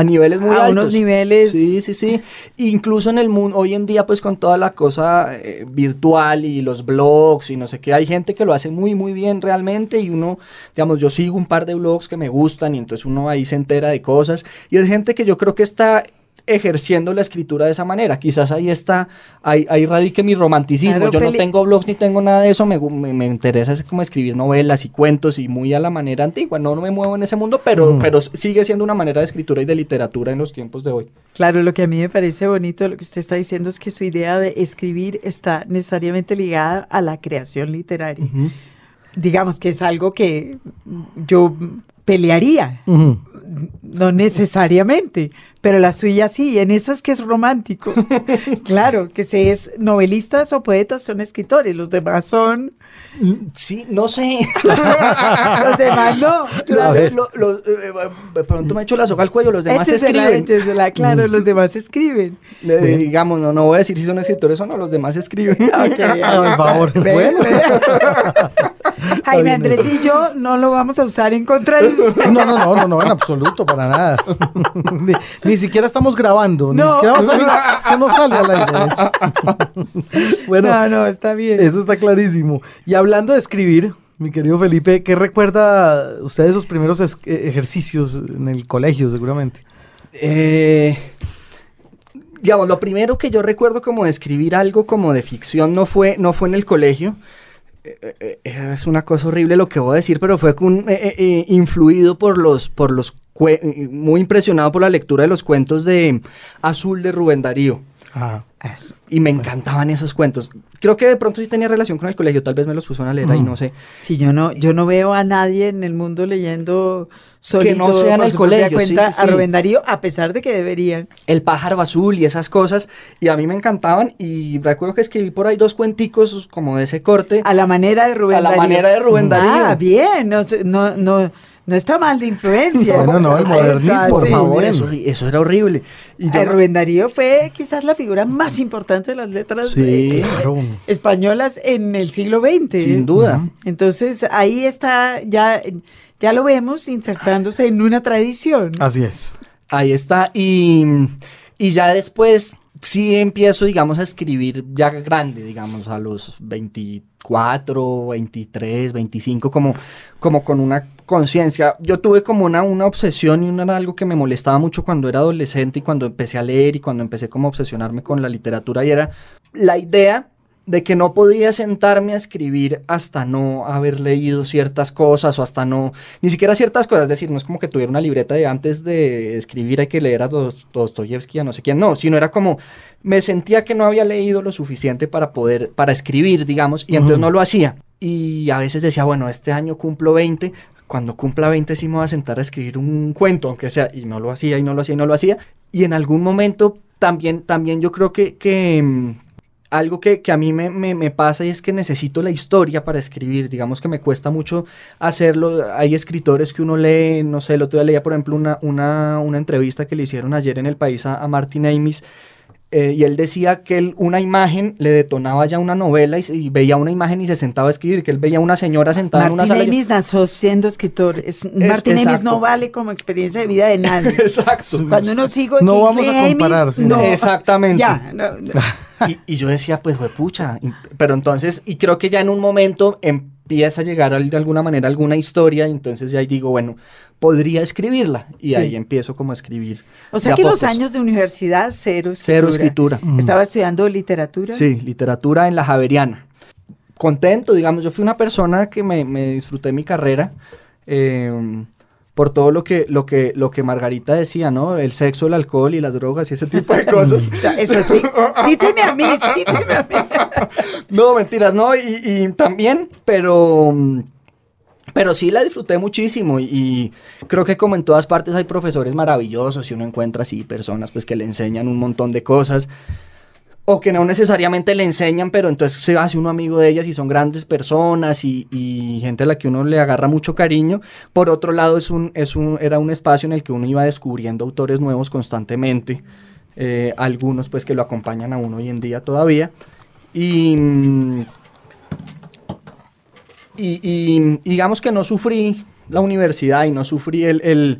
niveles muy a altos. unos niveles. Sí, sí, sí. Incluso en el mundo, hoy en día, pues con toda la cosa eh, virtual y los blogs y no sé qué, hay gente que lo hace muy, muy bien realmente y uno, digamos, yo sigo un par de blogs que me gustan y entonces uno ahí se entera de cosas y es gente que yo creo que está ejerciendo la escritura de esa manera. Quizás ahí está, ahí, ahí radique mi romanticismo. Yo no tengo blogs ni tengo nada de eso, me, me, interesa es como escribir novelas y cuentos y muy a la manera antigua. No, no me muevo en ese mundo, pero, pero sigue siendo una manera de escritura y de literatura en los tiempos de hoy. Claro, lo que a mí me parece bonito, lo que usted está diciendo es que su idea de escribir está necesariamente ligada a la creación literaria. Digamos que es algo que yo pelearía. No necesariamente, pero la suya sí, en eso es que es romántico. claro, que si es novelistas o poetas son escritores, los demás son... Sí, no sé. los demás no. Lo, eh, pronto me hecho la soga al cuello, los demás escriben. claro, los demás escriben. digamos, no, no voy a decir si son escritores o no, los demás escriben. Okay, por favor. bueno. Jaime Andrés y yo no lo vamos a usar en contra de usted. No, no, no, no, no, en absoluto, para nada. Ni, siquiera estamos grabando, ni siquiera vamos a esto no sale al aire. bueno, no, no, está bien. Eso está clarísimo. Y hablando de escribir, mi querido Felipe, ¿qué recuerda usted de esos primeros eh, ejercicios en el colegio, seguramente? Eh, digamos, lo primero que yo recuerdo como de escribir algo como de ficción no fue, no fue en el colegio. Eh, eh, es una cosa horrible lo que voy a decir, pero fue influido por los, por los muy impresionado por la lectura de los cuentos de Azul de Rubén Darío. Ah, y me encantaban esos cuentos. Creo que de pronto sí tenía relación con el colegio, tal vez me los puso a leer ahí, no sé. Sí, yo no, yo no veo a nadie en el mundo leyendo solito, que no sea en el colegio, cuenta a Rubén Darío, a pesar de que deberían. El pájaro azul y esas cosas, y a mí me encantaban, y recuerdo que escribí por ahí dos cuenticos como de ese corte. A la manera de Rubén Darío. A la manera de Rubén Darío. Ah, bien, no, no, no no está mal de influencia. No, no, el modernismo, por favor, eso, eso, era horrible. Y Rubén Darío fue quizás la figura más importante de las letras eh, españolas en el siglo XX. Sin duda. Entonces ahí está, ya, ya lo vemos insertándose en una tradición. Así es. Ahí está. Y, y ya después sí empiezo, digamos, a escribir ya grande, digamos, a los 24, 23, 25, como, como con una conciencia. Yo tuve como una, una obsesión y una, algo que me molestaba mucho cuando era adolescente y cuando empecé a leer y cuando empecé como a obsesionarme con la literatura y era la idea de que no podía sentarme a escribir hasta no haber leído ciertas cosas o hasta no, ni siquiera ciertas cosas, es decir, no es como que tuviera una libreta de antes de escribir hay que leer a Dostoyevsky, a no sé quién, no, sino era como, me sentía que no había leído lo suficiente para poder, para escribir, digamos, y entonces no lo hacía. Y a veces decía, bueno, este año cumplo 20, cuando cumpla 20 sí me voy a sentar a escribir un cuento, aunque sea, y no lo hacía, y no lo hacía, y no lo hacía. Y en algún momento también, también yo creo que, que mm, algo que, a mí me, pasa y es que necesito la historia para escribir. Digamos que me cuesta mucho hacerlo. Hay escritores que uno lee, no sé, el otro día leía, por ejemplo, una, una, una entrevista que le hicieron ayer en El País a, Martin Amis. Eh, y él decía que él, una imagen le detonaba ya una novela y, veía una imagen y se sentaba a escribir, que él veía una señora sentada en una sala. Martín Amis nació siendo escritor. Es, Martín Amis no vale como experiencia de vida de nadie. exacto. Cuando uno sigo No vamos a comparar. no. Exactamente. Ya, no, no. Y, y yo decía, pues, fue pucha. Pero entonces, y creo que ya en un momento empieza a llegar de alguna manera alguna historia, y entonces ya ahí digo, bueno, podría escribirla. Y Sí. ahí empiezo como a escribir. O sea que los pocos. años de universidad, cero escritura. Cero escritura. Estaba estudiando literatura. Sí, literatura en la Javeriana. Contento, digamos, yo fui una persona que me, me disfruté mi carrera eh, por todo lo que, lo, que, lo que Margarita decía, ¿no? El sexo, el alcohol y las drogas y ese tipo de cosas. Eso sí, cíteme a mí, cíteme a mí. No, mentiras, no, y, y también, pero, mm, pero sí la disfruté muchísimo y, creo que como en todas partes hay profesores maravillosos y uno encuentra así personas pues que le enseñan un montón de cosas o que no necesariamente le enseñan, pero entonces se hace uno amigo de ellas y son grandes personas y, y gente a la que uno le agarra mucho cariño. Por otro lado, es un, es un, era un espacio en el que uno iba descubriendo autores nuevos constantemente, eh, algunos pues que lo acompañan a uno hoy en día todavía. Y, mm, y, y digamos que no sufrí la universidad y no sufrí el, el-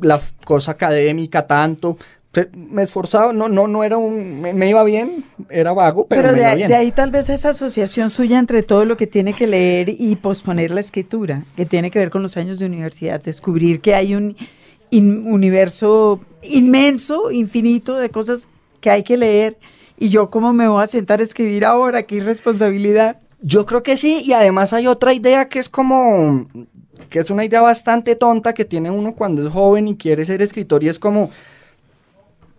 la cosa académica tanto. Me esforzaba, no, no, no era un, me, me iba bien, era vago, pero, Pero me de, iba bien. de ahí tal vez esa asociación suya entre todo lo que tiene que leer y posponer la escritura, que tiene que ver con los años de universidad, descubrir que hay un in- universo inmenso, infinito de cosas que hay que leer y yo cómo me voy a sentar a escribir ahora, qué irresponsabilidad. Yo creo que sí, y además hay otra idea que es como, que es una idea bastante tonta que tiene uno cuando es joven y quiere ser escritor y es como,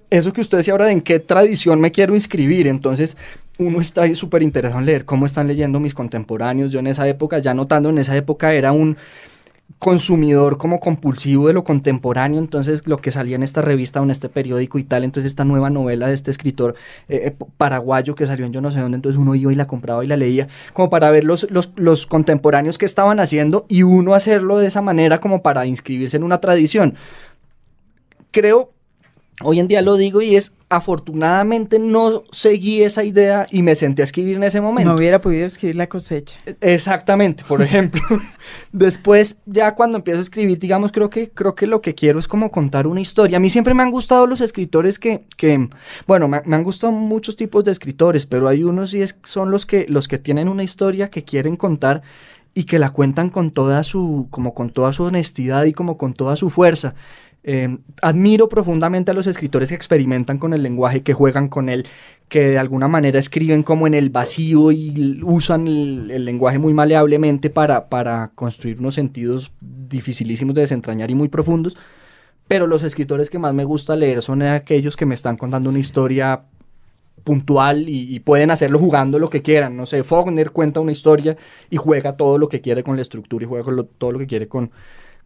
eso que usted decía ahora en qué tradición me quiero inscribir, entonces uno está súper interesado en leer cómo están leyendo mis contemporáneos, yo en esa época, ya notando en esa época era un consumidor como compulsivo de lo contemporáneo, entonces lo que salía en esta revista o en este periódico y tal, entonces esta nueva novela de este escritor eh, eh, paraguayo que salió en yo no sé dónde, entonces uno iba y la compraba y la leía, como para ver los, los, los contemporáneos que estaban haciendo y uno hacerlo de esa manera como para inscribirse en una tradición. Creo, hoy en día lo digo y es, afortunadamente no seguí esa idea y me senté a escribir en ese momento. No hubiera podido escribir la cosecha. Exactamente, por ejemplo. Después, ya cuando empiezo a escribir, digamos, creo que, creo que lo que quiero es como contar una historia. A mí siempre me han gustado los escritores que, que bueno, me, han gustado muchos tipos de escritores, pero hay unos y es, son los que, los que tienen una historia que quieren contar y que la cuentan con toda su, como con toda su honestidad y como con toda su fuerza. Eh, admiro profundamente a los escritores que experimentan con el lenguaje, que juegan con él, que de alguna manera escriben como en el vacío y usan el, lenguaje muy maleablemente para, construir unos sentidos dificilísimos de desentrañar y muy profundos. Pero los escritores que más me gusta leer son aquellos que me están contando una historia puntual y, pueden hacerlo jugando lo que quieran. No sé, Faulkner cuenta una historia y juega todo lo que quiere con la estructura y juega todo lo que quiere con,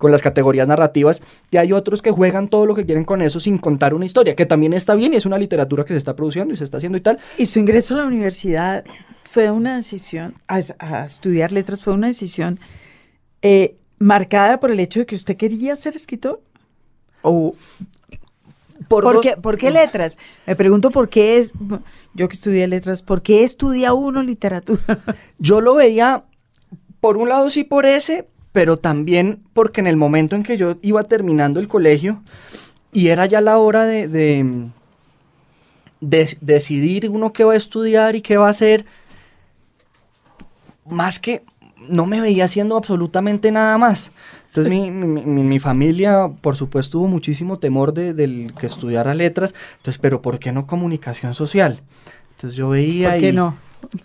con las categorías narrativas. Y hay otros que juegan todo lo que quieren con eso sin contar una historia, que también está bien y es una literatura que se está produciendo y se está haciendo y tal. Y su ingreso a la universidad fue una decisión, a, a estudiar letras fue una decisión eh, marcada por el hecho de que usted quería ser escritor. ¿O Por ¿Por, dos- qué, por qué letras? Me pregunto por qué es, yo que estudié letras, ¿por qué estudia uno literatura? Yo lo veía, por un lado sí por ese, pero también porque en el momento en que yo iba terminando el colegio y era ya la hora de, de- de- decidir uno qué va a estudiar y qué va a hacer, más que no me veía haciendo absolutamente nada más. Entonces mi, mi- mi- mi familia, por supuesto, tuvo muchísimo temor de, del que estudiara letras. Entonces, pero ¿por qué no comunicación social? Entonces yo veía ¿Por qué y- no?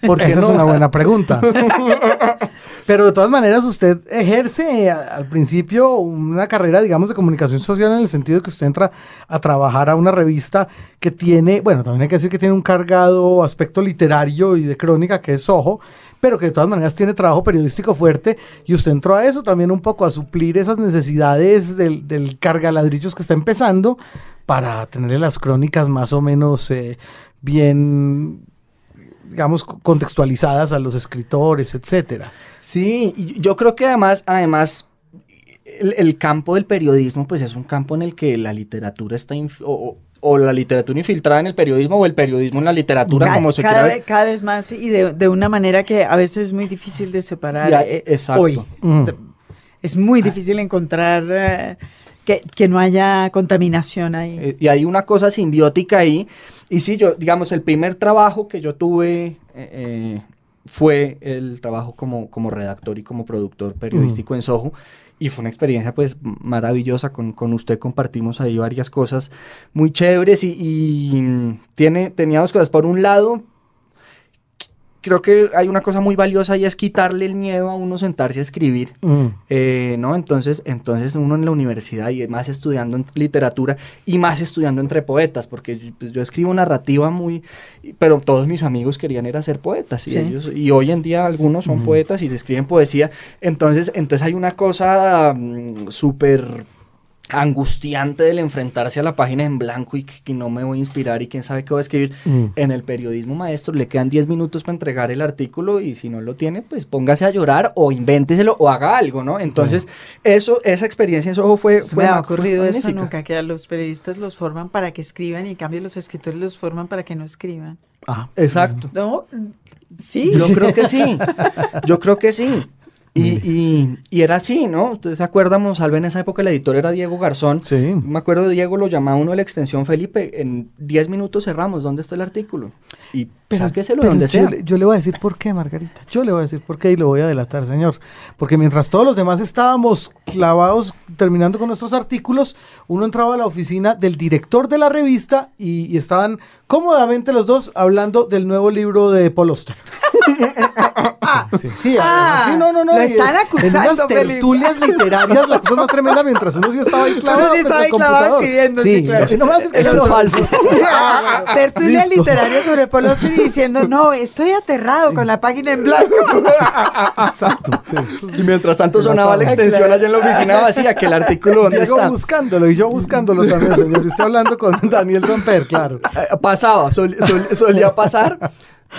¿Por qué Esa no? es una buena pregunta. Pero de todas maneras, usted ejerce a- al principio una carrera, digamos, de comunicación social en el sentido que usted entra a trabajar a una revista que tiene, bueno, también hay que decir que tiene un cargado aspecto literario y de crónica, que es Ojo, pero que de todas maneras tiene trabajo periodístico fuerte y usted entró a eso también un poco a suplir esas necesidades del, del cargaladrillos que está empezando para tener las crónicas más o menos eh, bien digamos, co- contextualizadas a los escritores, etcétera. Sí, yo creo que además, además, el, el campo del periodismo, pues es un campo en el que la literatura está, o, la literatura infiltrada en el periodismo o el periodismo en la literatura, como se cada, quiera. vez, cada vez más y de, de, una manera que a veces es muy difícil de separar. Ya, eh, exacto. Hoy. Mm. Es muy difícil encontrar eh, que, que, no haya contaminación ahí. Eh, y hay una cosa simbiótica ahí. Y sí, yo, digamos, el primer trabajo que yo tuve eh, fue el trabajo como, como redactor y como productor periodístico mm. en Soho y fue una experiencia pues maravillosa con, con, usted compartimos ahí varias cosas muy chéveres y, y, tiene tenía dos cosas por un lado creo que hay una cosa muy valiosa y es quitarle el miedo a uno sentarse a escribir, mm. eh, ¿no? Entonces, entonces uno en la universidad y más estudiando en literatura y más estudiando entre poetas, porque yo, pues, yo escribo narrativa muy, pero todos mis amigos querían era ser poetas y ellos, y hoy en día algunos son poetas y escriben poesía, entonces, entonces hay una cosa mm, súper angustiante del enfrentarse a la página en blanco y que, no me voy a inspirar y quién sabe qué voy a escribir. Mm. En el periodismo maestro le quedan 10 minutos para entregar el artículo y si no lo tiene, pues póngase a llorar o invénteselo o haga algo, ¿no? Entonces, eso, esa experiencia, eso fue... fue me ha ocurrido eso nunca, que a los periodistas los forman para que escriban y en cambio los escritores los forman para que no escriban. Ah, exacto. No, sí. Yo creo que sí. Yo creo que sí. Y, y, era así, ¿no? Ustedes se acuerdan, Monsalve, en esa época el editor era Diego Garzón. Sí. Me acuerdo de Diego, lo llamaba uno de la extensión Felipe, en 10 minutos cerramos, ¿dónde está el artículo? Y pero, lo donde sea. Yo le voy a decir por qué, Margarita. Yo le voy a decir por qué y lo voy a delatar, señor. Porque mientras todos los demás estábamos clavados terminando con nuestros artículos, uno entraba a la oficina del director de la revista y, estaban cómodamente los dos hablando del nuevo libro de Paul Auster. sí, sí, ah, sí, no, no, no. Lo están acusando. En unas tertulias literarias, la cosa más tremenda, mientras uno sí estaba ahí clavado. Uno sí estaba ahí clavado escribiendo, sí, claro. No me eso es falso. Tertulia literaria sobre Auster diciendo, no, estoy aterrado con la página en blanco. Exacto. Y mientras tanto sonaba la extensión allá en la oficina vacía, que el artículo ¿dónde está? buscándolo y yo buscándolo también, señor. Estoy hablando con Daniel Samper, claro. Eh, pasaba, solía pasar.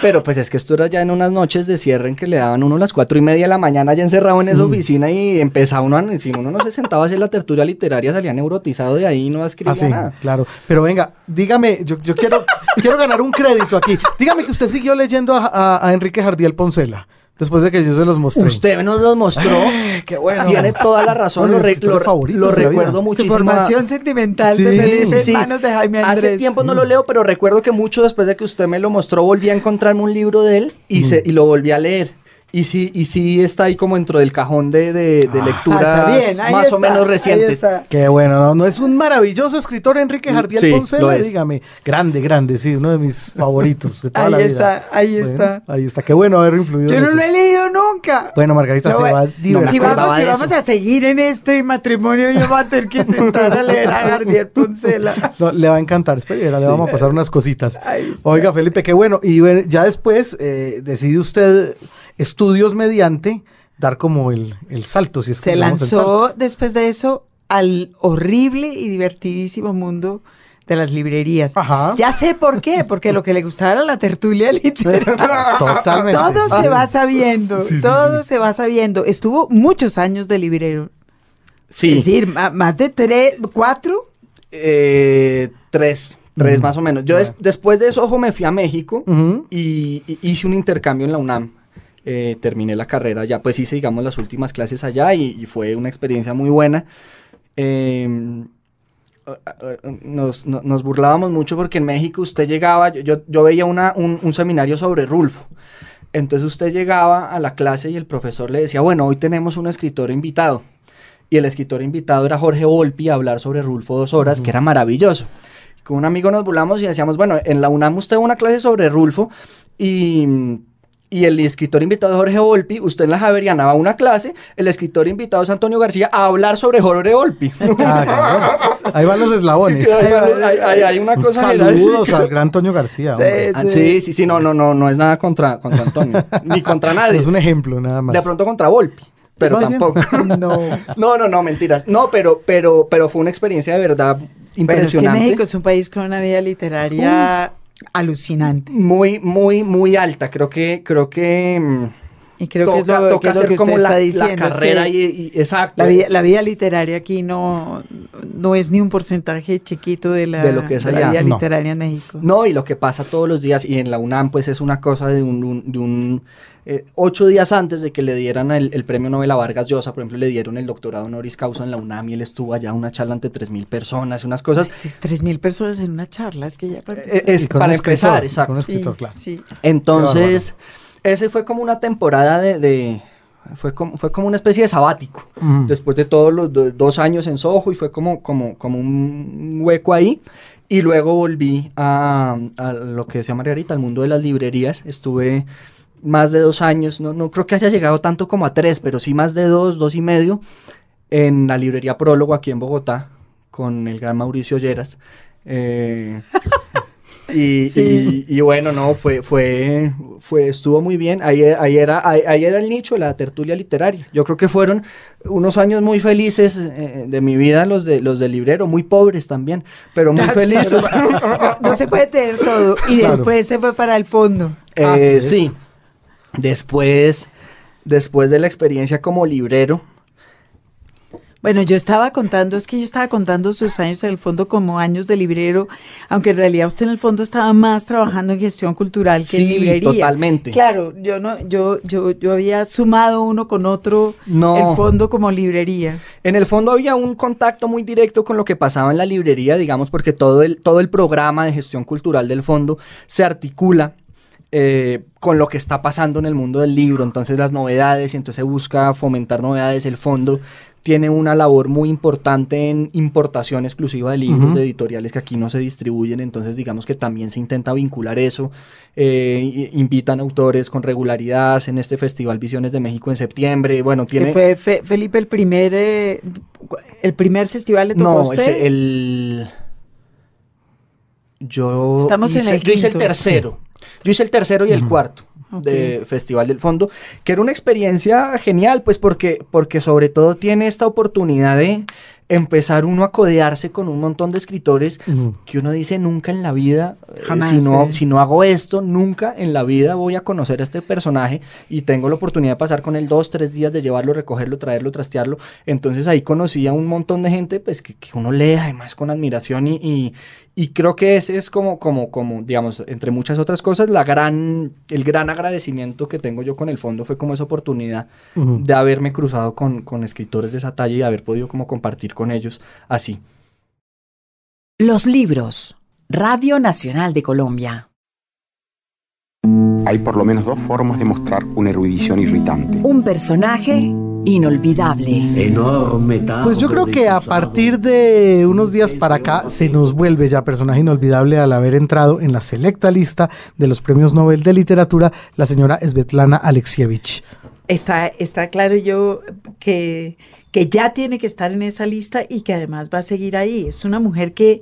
Pero pues es que esto era ya en unas noches de cierre en que le daban uno las cuatro y media de la mañana ya encerrado en esa mm. oficina y empezaba uno, a, si uno no se sentaba a hacer la tertulia literaria, salía neurotizado de ahí y no escribía ah, nada. claro. Pero venga, dígame, yo, yo quiero, quiero ganar un crédito aquí. Dígame que usted siguió leyendo a, a Enrique Jardiel Poncela. Después de que yo se los mostré. Usted nos los mostró. qué bueno. Tiene toda la razón. lo, lo recuerdo muchísimo. Su formación sentimental sí, de sí. manos de Jaime Andrés. Hace tiempo no lo leo, pero recuerdo que mucho después de que usted me lo mostró, volví a encontrarme un libro de él y, se, y lo volví a leer. Y sí, y sí está ahí como dentro del cajón de, de, de ah, lecturas más o menos recientes. Qué bueno, ¿no? ¿no? es un maravilloso escritor Enrique Jardiel sí, Poncela, dígame. Grande, grande, sí, uno de mis favoritos de toda ahí la vida. Está, ahí está, ahí está. Qué bueno haber influido. Yo no lo he leído nunca. Bueno, Margarita, se va a divertir. si vamos, si vamos a seguir en este matrimonio, yo voy a tener que sentar a leer a Jardiel Poncela. No, le va a encantar, espera, le vamos a pasar unas cositas. Oiga, Felipe, qué bueno. Y ya después eh, decide usted estudios mediante dar como el, salto. Si es Se lanzó después de eso al horrible y divertidísimo mundo de las librerías. Ya sé por qué, porque lo que le gustaba era la tertulia literaria. Totalmente. Todo se va sabiendo, todo se va sabiendo. Estuvo muchos años de librero. Sí. Es decir, más de tres, cuatro. Eh, tres. Tres más o menos. Yo después de eso, ojo, me fui a México y, hice un intercambio en la UNAM. Eh, terminé la carrera ya, pues hice, digamos, las últimas clases allá y, fue una experiencia muy buena. Em, nos, burlábamos mucho porque en México usted llegaba, yo, yo veía una, un, seminario sobre Rulfo. Entonces usted llegaba a la clase y el profesor le decía, bueno, hoy tenemos un escritor invitado. Y el escritor invitado era Jorge Volpi a hablar sobre Rulfo dos horas, que era maravilloso. Con un amigo nos burlamos y decíamos, bueno, en la UNAM usted una clase sobre Rulfo y y el escritor invitado es Jorge Volpi, usted en la Javeriana va a una clase, el escritor invitado es Antonio García a hablar sobre Jorge Volpi. Ah, Ahí van los eslabones. hay, una cosa Saludos al gran Antonio García. Sí, sí, sí, no, no, no, no es nada contra, contra Antonio, ni contra nadie. Es un ejemplo nada más. De pronto contra Volpi. Pero tampoco. No. no, no, no, mentiras. No, pero, pero, pero fue una experiencia de verdad impresionante. Pero es que México es un país con una vida literaria alucinante. Muy, muy, muy alta. Creo que, creo que, mm, Y creo toca, que es lo, toca que, es lo que como usted la, está la diciendo. es carrera que y, y- exacto. la, vida, la vida literaria aquí no, no es ni un porcentaje chiquito de la, De lo que es de la vida No. literaria en México. No, y lo que pasa todos los días, y en la UNAM, pues es una cosa de un, un- de un eh, ocho días antes de que le dieran el, el premio Nobel a Vargas Llosa, por ejemplo, le dieron el doctorado honoris causa en la UNAM y él estuvo allá una charla ante tres mil personas, unas cosas. Sí, Tres mil personas en una charla, es que ya para eh, es Y con para escritor, empezar, exacto. con un Sí, escritor, claro. sí. Entonces, ese fue como una temporada de... de- fue, como, fue como una especie de sabático. Ujú. Después de todos los do- dos años en Soho y fue como, como, como un hueco ahí. Y luego volví a, a lo que decía Margarita, al mundo de las librerías. Estuve más de dos años, no, no creo que haya llegado tanto como a tres, pero sí más de dos, dos y medio, en la librería Prólogo aquí en Bogotá, con el gran Mauricio Lleras. Eh, y, Sí. y- y bueno, no, fue, fue, fue, estuvo muy bien. Ahí, ahí era, ahí, ahí era el nicho, la tertulia literaria. Yo creo que fueron unos años muy felices eh, de mi vida, los de, los del librero, muy pobres también, pero muy felices. No, se puede tener todo. Y Claro. después se fue para el fondo. Eh, sí. Después, después de la experiencia como librero, Bueno, yo estaba contando, es que yo estaba contando sus años en el fondo como años de librero, aunque en realidad usted en el fondo estaba más trabajando en gestión cultural que en Sí, librería. totalmente. Claro, yo no, yo, yo, yo había sumado uno con otro No. el fondo como librería. En el fondo había un contacto muy directo con lo que pasaba en la librería, digamos, porque todo el, todo el programa de gestión cultural del fondo se articula eh, con lo que está pasando en el mundo del libro, entonces las novedades, y entonces se busca fomentar novedades. El fondo tiene una labor muy importante en importación exclusiva de libros de editoriales que aquí no se distribuyen, entonces digamos que también se intenta vincular eso. Eh, invitan autores con regularidad en este Festival Visiones de México en septiembre. Bueno, tiene... Fue Fe- Felipe el primer, eh, el primer festival a No, usted. ese- el. Yo. Estamos en el Yo hice el tercero. Yo hice el tercero y el cuarto de Festival del Fondo, que era una experiencia genial, pues porque, porque sobre todo tiene esta oportunidad de empezar uno a codearse con un montón de escritores que uno dice nunca en la vida, eh, Jamás, si, no, eh. si no hago esto, nunca en la vida voy a conocer a este personaje y tengo la oportunidad de pasar con él dos, tres días, de llevarlo, recogerlo, traerlo, trastearlo. Entonces ahí conocí a un montón de gente pues que, que uno lee además con admiración y, y, y creo que ese es como, como, como, digamos, entre muchas otras cosas, la gran, el gran agradecimiento que tengo yo con el fondo fue como esa oportunidad de haberme cruzado con, con escritores de esa talla y haber podido como compartir con ellos así. Los libros. Radio Nacional de Colombia. Hay por lo menos dos formas de mostrar una erudición irritante. Un personaje inolvidable. Enorme Pues yo creo que a partir de unos días para acá se nos vuelve ya personaje inolvidable al haber entrado en la selecta lista de los premios Nobel de Literatura la señora Svetlana Alexievich. Está, está claro yo que, que ya tiene que estar en esa lista y que además va a seguir ahí. Es una mujer que,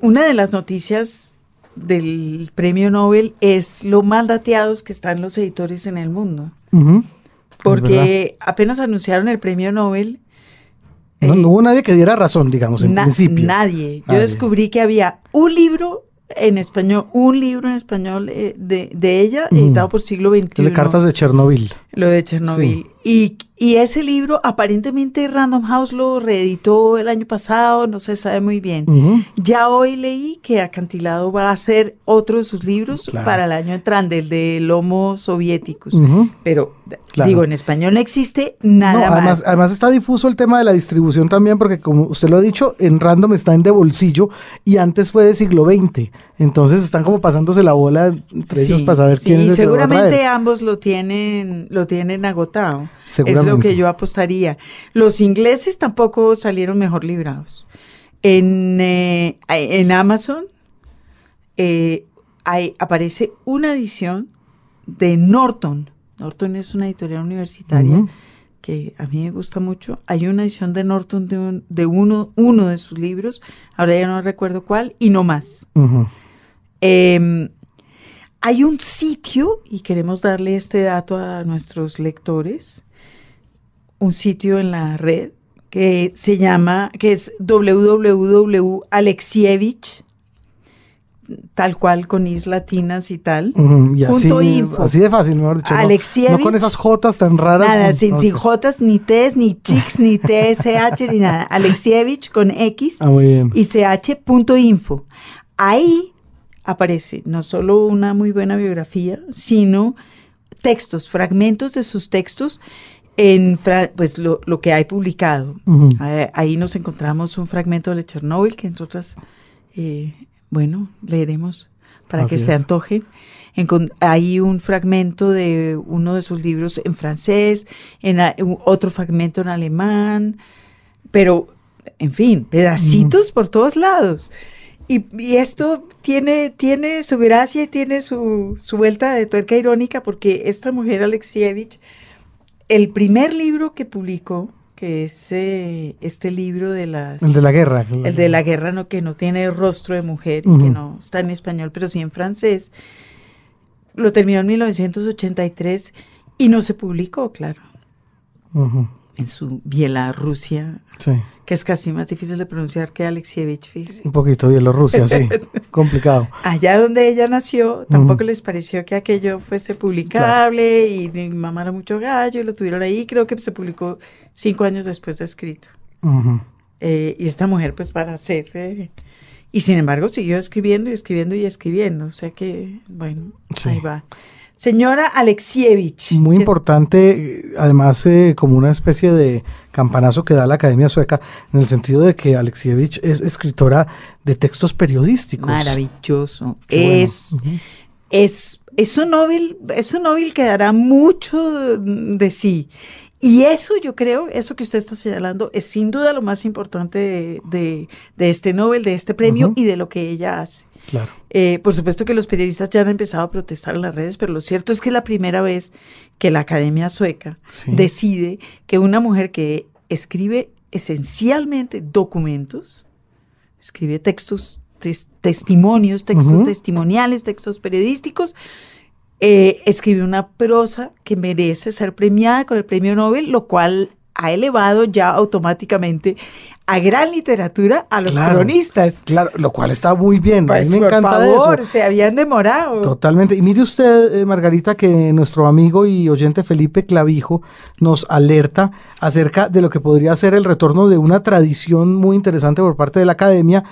una de las noticias del premio Nobel es lo mal dateados que están los editores en el mundo. Ujú. Porque apenas anunciaron el premio Nobel. No, eh, no hubo nadie que diera razón, digamos, en na- principio. Nadie. Yo Nadie. descubrí que había un libro en español, un libro en español eh, de, de ella, Mm. editado por siglo XXI. De cartas de Chernobyl. Lo de Chernobyl. Y, y ese libro, aparentemente Random House lo reeditó el año pasado, no se sabe muy bien. Ya hoy leí que Acantilado va a hacer otro de sus libros Claro. para el año entrante, el de lomos soviéticos. Pero, Claro. digo, en español no existe nada No, además, más. además está difuso el tema de la distribución también, porque como usted lo ha dicho, en Random está en de bolsillo y antes fue de siglo XX. Entonces están como pasándose la bola entre ellos Sí, para saber sí, quién es y el que lo va a seguramente traer. ambos lo tienen, lo tienen agotado. Es lo que yo apostaría. Los ingleses tampoco salieron mejor librados. En, eh, en Amazon eh, hay, aparece una edición de Norton. Norton es una editorial universitaria que a mí me gusta mucho. Hay una edición de Norton de, un- de uno, uno de sus libros, ahora ya no recuerdo cuál, y no más. Eh, hay un sitio, y queremos darle este dato a nuestros lectores, un sitio en la red que se llama, que es www.alexievich, tal cual con is latinas y tal. Y punto así, info. así de fácil, mejor dicho. Alexievich. No, con esas jotas tan raras. Nada, sin, sin Jotas, ni Ts, ni Chix, ni TSH, ni nada. Alexievich con X Ah, muy bien. y ch.info. Ahí aparece no solo una muy buena biografía, sino textos, fragmentos de sus textos en pues lo, lo que hay publicado. Ujú. Ahí, ahí nos encontramos un fragmento de Chernobyl que entre otras, eh, bueno, leeremos para que se antojen. Encon- hay un fragmento de uno de sus libros en francés, en otro fragmento en alemán, pero, en fin, pedacitos por todos lados. Y, y esto tiene, tiene su gracia y tiene su, su vuelta de tuerca irónica porque esta mujer, Alexievich, el primer libro que publicó, que es eh, este libro de las... El de la guerra. El de la guerra no, que no tiene rostro de mujer y que no está en español, pero sí en francés. Lo terminó en 1983 y no se publicó, claro, en su Bielorrusia, Sí, que es casi más difícil de pronunciar que Alexievich. un poquito Bielorrusia, sí. Complicado. Allá donde ella nació, tampoco les pareció que aquello fuese publicable y mi mamá era mucho gallo y lo tuvieron ahí. Creo que se publicó cinco años después de escrito. Eh, y esta mujer, pues, para hacer. eh, y sin embargo, siguió escribiendo y escribiendo y escribiendo. O sea que, bueno, Sí. ahí va. Señora Alexievich. Muy es- importante, además, eh, como una especie de campanazo que da la Academia Sueca, en el sentido de que Alexievich es escritora de textos periodísticos. Maravilloso. Qué bueno. Es, es, es un Nobel, es un Nobel que dará mucho de, de sí. Y eso yo creo, eso que usted está señalando, es sin duda lo más importante de, de- de este Nobel, de este premio y de lo que ella hace. Claro. Eh, por supuesto que los periodistas ya han empezado a protestar en las redes, pero lo cierto es que es la primera vez que la Academia Sueca Sí. decide que una mujer que escribe esencialmente documentos, escribe textos, tes- testimonios, textos testimoniales, textos periodísticos, eh, escribe una prosa que merece ser premiada con el premio Nobel, lo cual ha elevado ya automáticamente a gran literatura a los Claro. cronistas. Claro, lo cual está muy bien. Pues, a mí me por encanta favor, eso. se habían demorado. Totalmente. Y mire usted, eh, Margarita, que nuestro amigo y oyente Felipe Clavijo nos alerta acerca de lo que podría ser el retorno de una tradición muy interesante por parte de la academia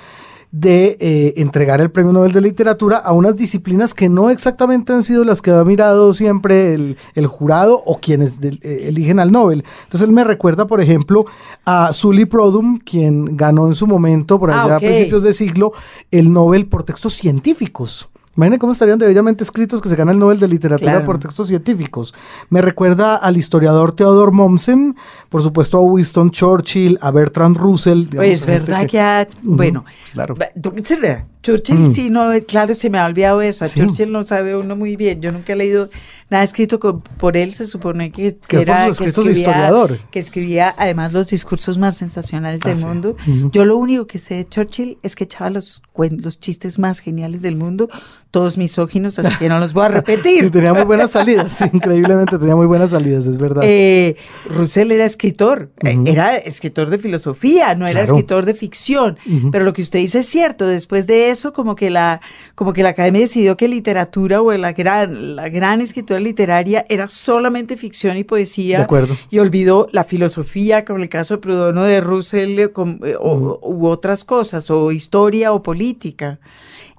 de eh, entregar el Premio Nobel de Literatura a unas disciplinas que no exactamente han sido las que ha mirado siempre el, el jurado o quienes eh, eligen al Nobel. Entonces él me recuerda, por ejemplo, a Sully Produm, quien ganó en su momento, por Ah, allá a principios de siglo, el Nobel por textos científicos. Imaginen cómo estarían de bellamente escritos que se gana el Nobel de Literatura Claro. por textos científicos. Me recuerda al historiador Theodor Mommsen, por supuesto a Winston Churchill, a Bertrand Russell. digamos, Pues es verdad que- que, ha- bueno, claro. tú- sí, vea, Churchill Mm. sí, no, claro, se me ha olvidado eso. A Sí. Churchill no sabe uno muy bien. Yo nunca he leído nada escrito con- por él. Se supone que, Que es por sus escritos de historiador. que escribía además los discursos más sensacionales Ah, del sí. mundo. Yo lo único que sé de Churchill es que echaba los, los chistes más geniales del mundo, todos misóginos, así que no los voy a Y repetir. tenía muy buenas salidas, sí, increíblemente tenía muy buenas salidas, es verdad. Eh, Russell era escritor, eh, era escritor de filosofía, no era escritor de ficción. Pero lo que usted dice es cierto. Después de eso, como que la, como que la academia decidió que literatura o la gran, la gran escritura literaria era solamente ficción y poesía. De acuerdo. Y olvidó la filosofía, como el caso de Proudhon o de Russell, eh, com- eh, o- u otras cosas, o historia o política.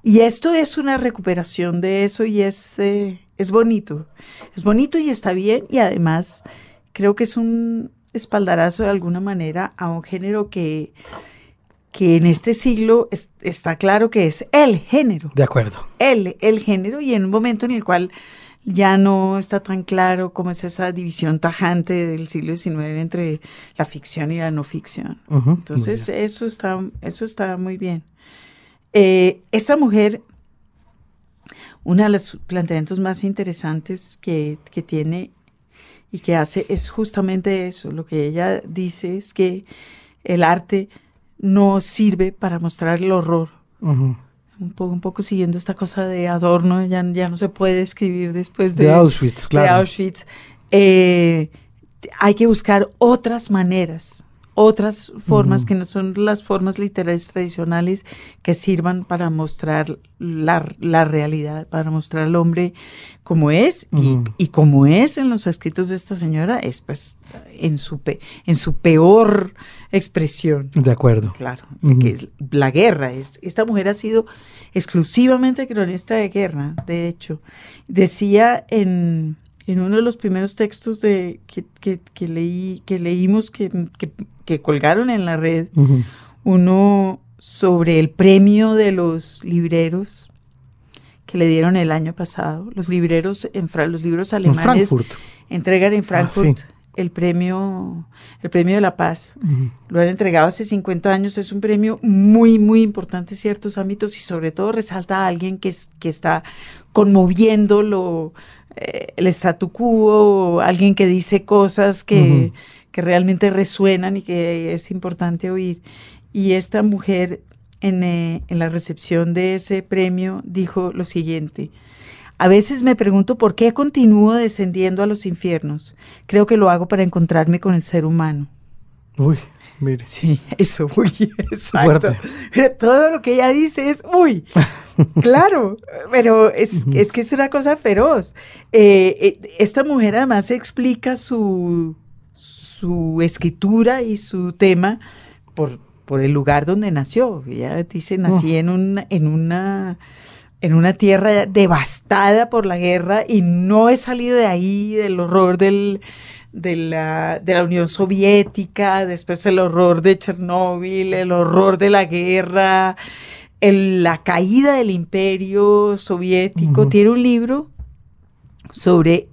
Y esto es una recuperación de eso y es, eh, es bonito. Es bonito y está bien y además creo que es un espaldarazo de alguna manera a un género que, que en este siglo es- está claro que es el género, De acuerdo. el, el género y en un momento en el cual ya no está tan claro cómo es esa división tajante del siglo XIX entre la ficción y la no ficción. Entonces, eso está, eso está muy bien. Eh, esta mujer, uno de los planteamientos más interesantes que, que tiene y que hace es justamente eso. Lo que ella dice es que el arte no sirve para mostrar el horror. Un poco, un poco siguiendo esta cosa de Adorno, ya, ya no se puede escribir después de, De Auschwitz, de claro. Auschwitz. Eh, hay que buscar otras maneras, otras formas que no son las formas literarias tradicionales que sirvan para mostrar la, realidad, para mostrar al hombre como es y, como es en los escritos de esta señora es pues en su, en su peor expresión. De acuerdo. Claro, que es la guerra. Es, esta mujer ha sido exclusivamente cronista de guerra, de hecho. Decía en en uno de los primeros textos de, que, leí, que leímos, que, colgaron en la red, uno sobre el premio de los libreros que le dieron el año pasado. Los libreros, en los libros alemanes entregan en ah, Frankfurt el premio, el premio de la paz. Lo han entregado hace 50 años. Es un premio muy, muy importante en ciertos ámbitos y sobre todo resalta a alguien que, es, que está conmoviendo lo, eh, el statu quo, alguien que dice cosas que, realmente resuenan y que es importante oír. Y esta mujer en, eh, en, la recepción de ese premio dijo lo siguiente. A veces me pregunto por qué continúo descendiendo a los infiernos. Creo que lo hago para encontrarme con el ser humano. Uy, mire. Sí, eso, uy, exacto. Todo lo que ella dice es, uy, claro, pero es, que es una cosa feroz. Eh, eh, esta mujer además explica su, su escritura y su tema por, por el lugar donde nació. Ella dice, nací en, un, en una en una tierra devastada por la guerra y no he salido de ahí, del horror del, de la, de la Unión Soviética, después el horror de Chernóbil, el horror de la guerra, la caída del imperio soviético. Tiene un libro sobre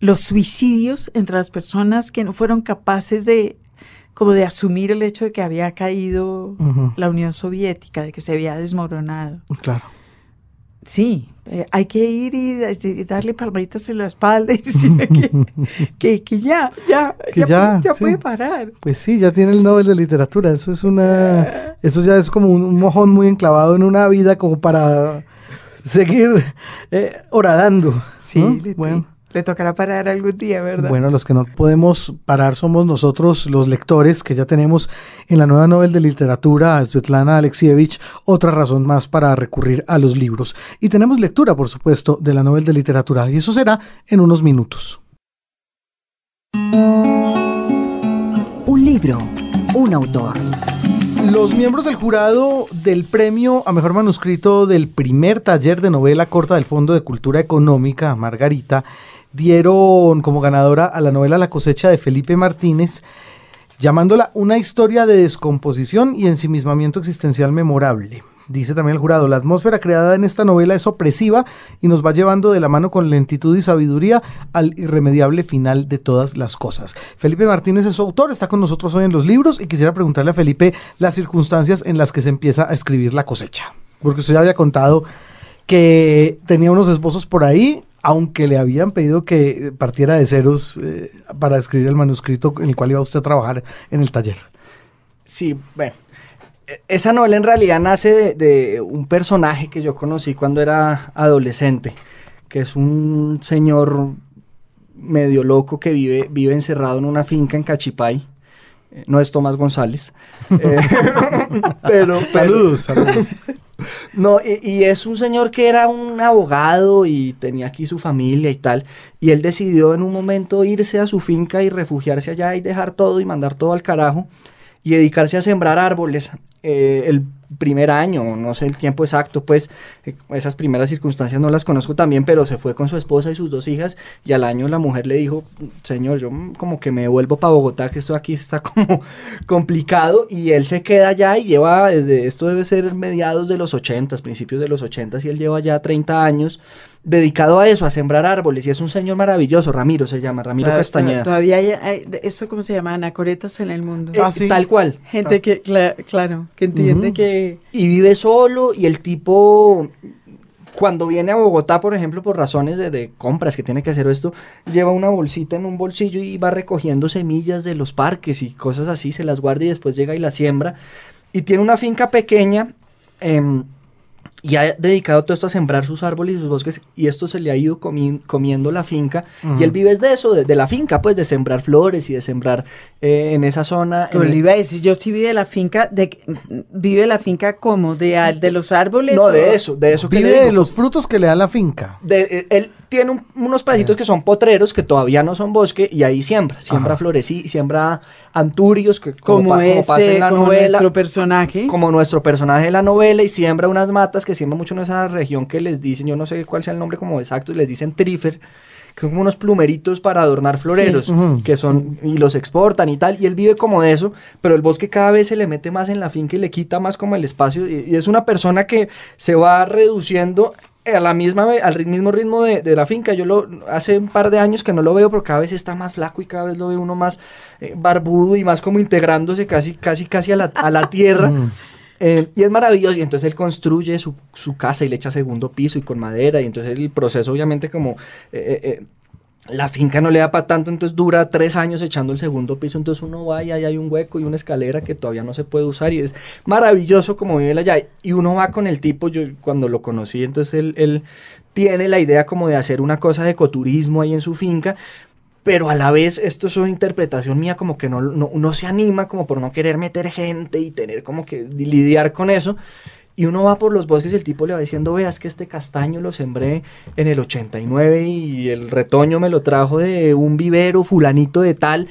los suicidios entre las personas que no fueron capaces de como de asumir el hecho de que había caído la Unión Soviética, de que se había desmoronado. Claro. Sí, eh, hay que ir y, darle palmaditas en la espalda y decirle que, ya, ya, ya, puede, parar. Pues sí, ya tiene el Nobel de Literatura. Eso es una, eso ya es como un, mojón muy enclavado en una vida como para seguir eh, oradando. Sí, bueno. Le tocará parar algún día, ¿verdad? Bueno, los que no podemos parar somos nosotros, los lectores, que ya tenemos en la nueva novela de literatura, Svetlana Alexievich, otra razón más para recurrir a los libros. Y tenemos lectura, por supuesto, de la novela de literatura, y eso será en unos minutos. Un libro, un autor. Los miembros del jurado del premio a mejor manuscrito del primer taller de novela corta del Fondo de Cultura Económica, Margarita, dieron como ganadora a la novela La cosecha de Felipe Martínez, llamándola una historia de descomposición y ensimismamiento existencial memorable. Dice también el jurado, la atmósfera creada en esta novela es opresiva y nos va llevando de la mano con lentitud y sabiduría al irremediable final de todas las cosas. Felipe Martínez es su autor, está con nosotros hoy en los libros y quisiera preguntarle a Felipe las circunstancias en las que se empieza a escribir la cosecha. Porque usted ya había contado que tenía unos esposos por ahí, aunque le habían pedido que partiera de ceros eh, para escribir el manuscrito en el cual iba usted a trabajar en el taller. Sí, bueno, e, esa novela en realidad nace de, un personaje que yo conocí cuando era adolescente, que es un señor medio loco que vive, vive encerrado en una finca en Cachipay. Eh, no es Tomás González. Eh, pero, saludos, saludos. No, y, es un señor que era un abogado y tenía aquí su familia y tal. Y él decidió en un momento irse a su finca y refugiarse allá y dejar todo y mandar todo al carajo y dedicarse a sembrar árboles. Eh, el primer año, no sé el tiempo exacto, pues eh, esas primeras circunstancias no las conozco también, pero se fue con su esposa y sus dos hijas y al año la mujer le dijo, señor, yo como que me vuelvo para Bogotá, que esto aquí está como complicado y él se queda allá y lleva desde, esto debe ser mediados de los 80, principios de los 80 y él lleva ya 30 años dedicado a eso, a sembrar árboles, y es un señor maravilloso, Ramiro se llama, Ramiro Castañeda. Todavía hay, eso, ¿cómo se llama? Anacoretas en el mundo. Ah, Tal cual. Gente ah. que, claro, que entiende que... Y vive solo, y el tipo, cuando viene a Bogotá, por ejemplo, por razones de, de, compras que tiene que hacer esto, lleva una bolsita en un bolsillo y va recogiendo semillas de los parques y cosas así, se las guarda y después llega y las siembra. Y tiene una finca pequeña. Eh, y ha dedicado todo esto a sembrar sus árboles y sus bosques y esto se le ha ido comi comiendo la finca y él vive de eso, de, de, la finca, pues de sembrar flores y de sembrar eh, en esa zona. Pero le iba a decir, yo sí vive de la finca, de, vive la finca como, de, de los árboles. No, de eso, de eso. Que vive de los frutos que le da la finca. De, eh, él tiene un, unos pedacitos que son potreros que todavía no son bosque y ahí siembra, siembra flores y siembra anturios que como, como, este, pasa en la como novela, nuestro personaje. Como nuestro personaje de la novela y siembra unas matas que siembra mucho en esa región que les dicen, yo no sé cuál sea el nombre como exacto, les dicen trifer, que son como unos plumeritos para adornar floreros, sí, uh -huh, que son, sí. y los exportan y tal, y él vive como de eso, pero el bosque cada vez se le mete más en la finca y le quita más como el espacio, y, y es una persona que se va reduciendo a la misma al mismo ritmo de, de, la finca. Yo lo hace un par de años que no lo veo, pero cada vez está más flaco y cada vez lo ve uno más eh, barbudo y más como integrándose casi, casi, casi a la, a la tierra. Eh, y es maravilloso, y entonces él construye su, su, casa y le echa segundo piso y con madera, y entonces el proceso obviamente como eh, eh, la finca no le da para tanto, entonces dura tres años echando el segundo piso, entonces uno va y hay un hueco y una escalera que todavía no se puede usar y es maravilloso como vive allá. Y uno va con el tipo, yo cuando lo conocí, entonces él, él tiene la idea como de hacer una cosa de ecoturismo ahí en su finca, pero a la vez esto es una interpretación mía como que no, no, no se anima como por no querer meter gente y tener como que lidiar con eso. Y uno va por los bosques y el tipo le va diciendo, veas que este castaño lo sembré en el 89 y el retoño me lo trajo de un vivero fulanito de tal.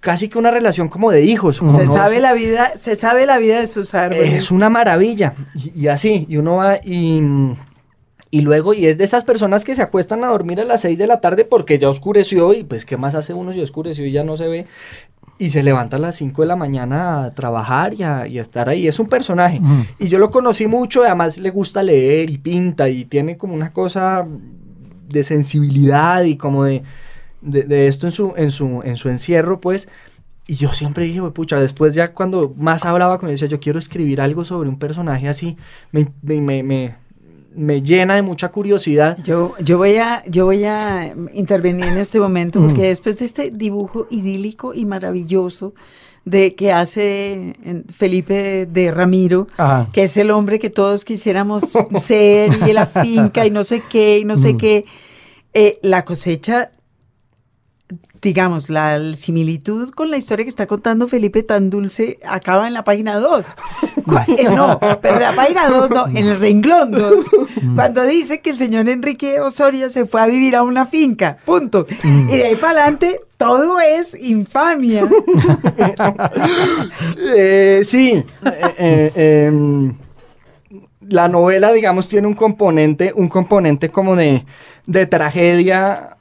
Casi que una relación como de hijos. Se no, sabe la vida, se sabe la vida de sus árboles. Es una maravilla. Y, y así, y uno va y y luego, y es de esas personas que se acuestan a dormir a las 6 de la tarde porque ya oscureció y pues qué más hace uno si oscureció y ya no se ve. Y se levanta a las 5 de la mañana a trabajar y a, y a estar ahí. Es un personaje. Mm. Y yo lo conocí mucho, además le gusta leer y pinta y tiene como una cosa de sensibilidad y como de, de, de esto en su, en, su, en su encierro, pues. Y yo siempre dije, pucha, después ya cuando más hablaba con él, decía, yo quiero escribir algo sobre un personaje así, me, me, me, me llena de mucha curiosidad. Yo, yo, voy, a, yo voy a intervenir en este momento porque mm. después de este dibujo idílico y maravilloso de que hace Felipe de Ramiro, Ajá. que es el hombre que todos quisiéramos ser y la finca y no sé qué y no sé mm. qué, eh, la cosecha digamos, la similitud con la historia que está contando Felipe tan dulce acaba en la página 2. Eh, no, pero la página 2 no, en el renglón 2. Cuando dice que el señor Enrique Osorio se fue a vivir a una finca, punto. Y de ahí para adelante todo es infamia. eh, sí. Eh, eh, la novela, digamos, tiene un componente, un componente como de, de tragedia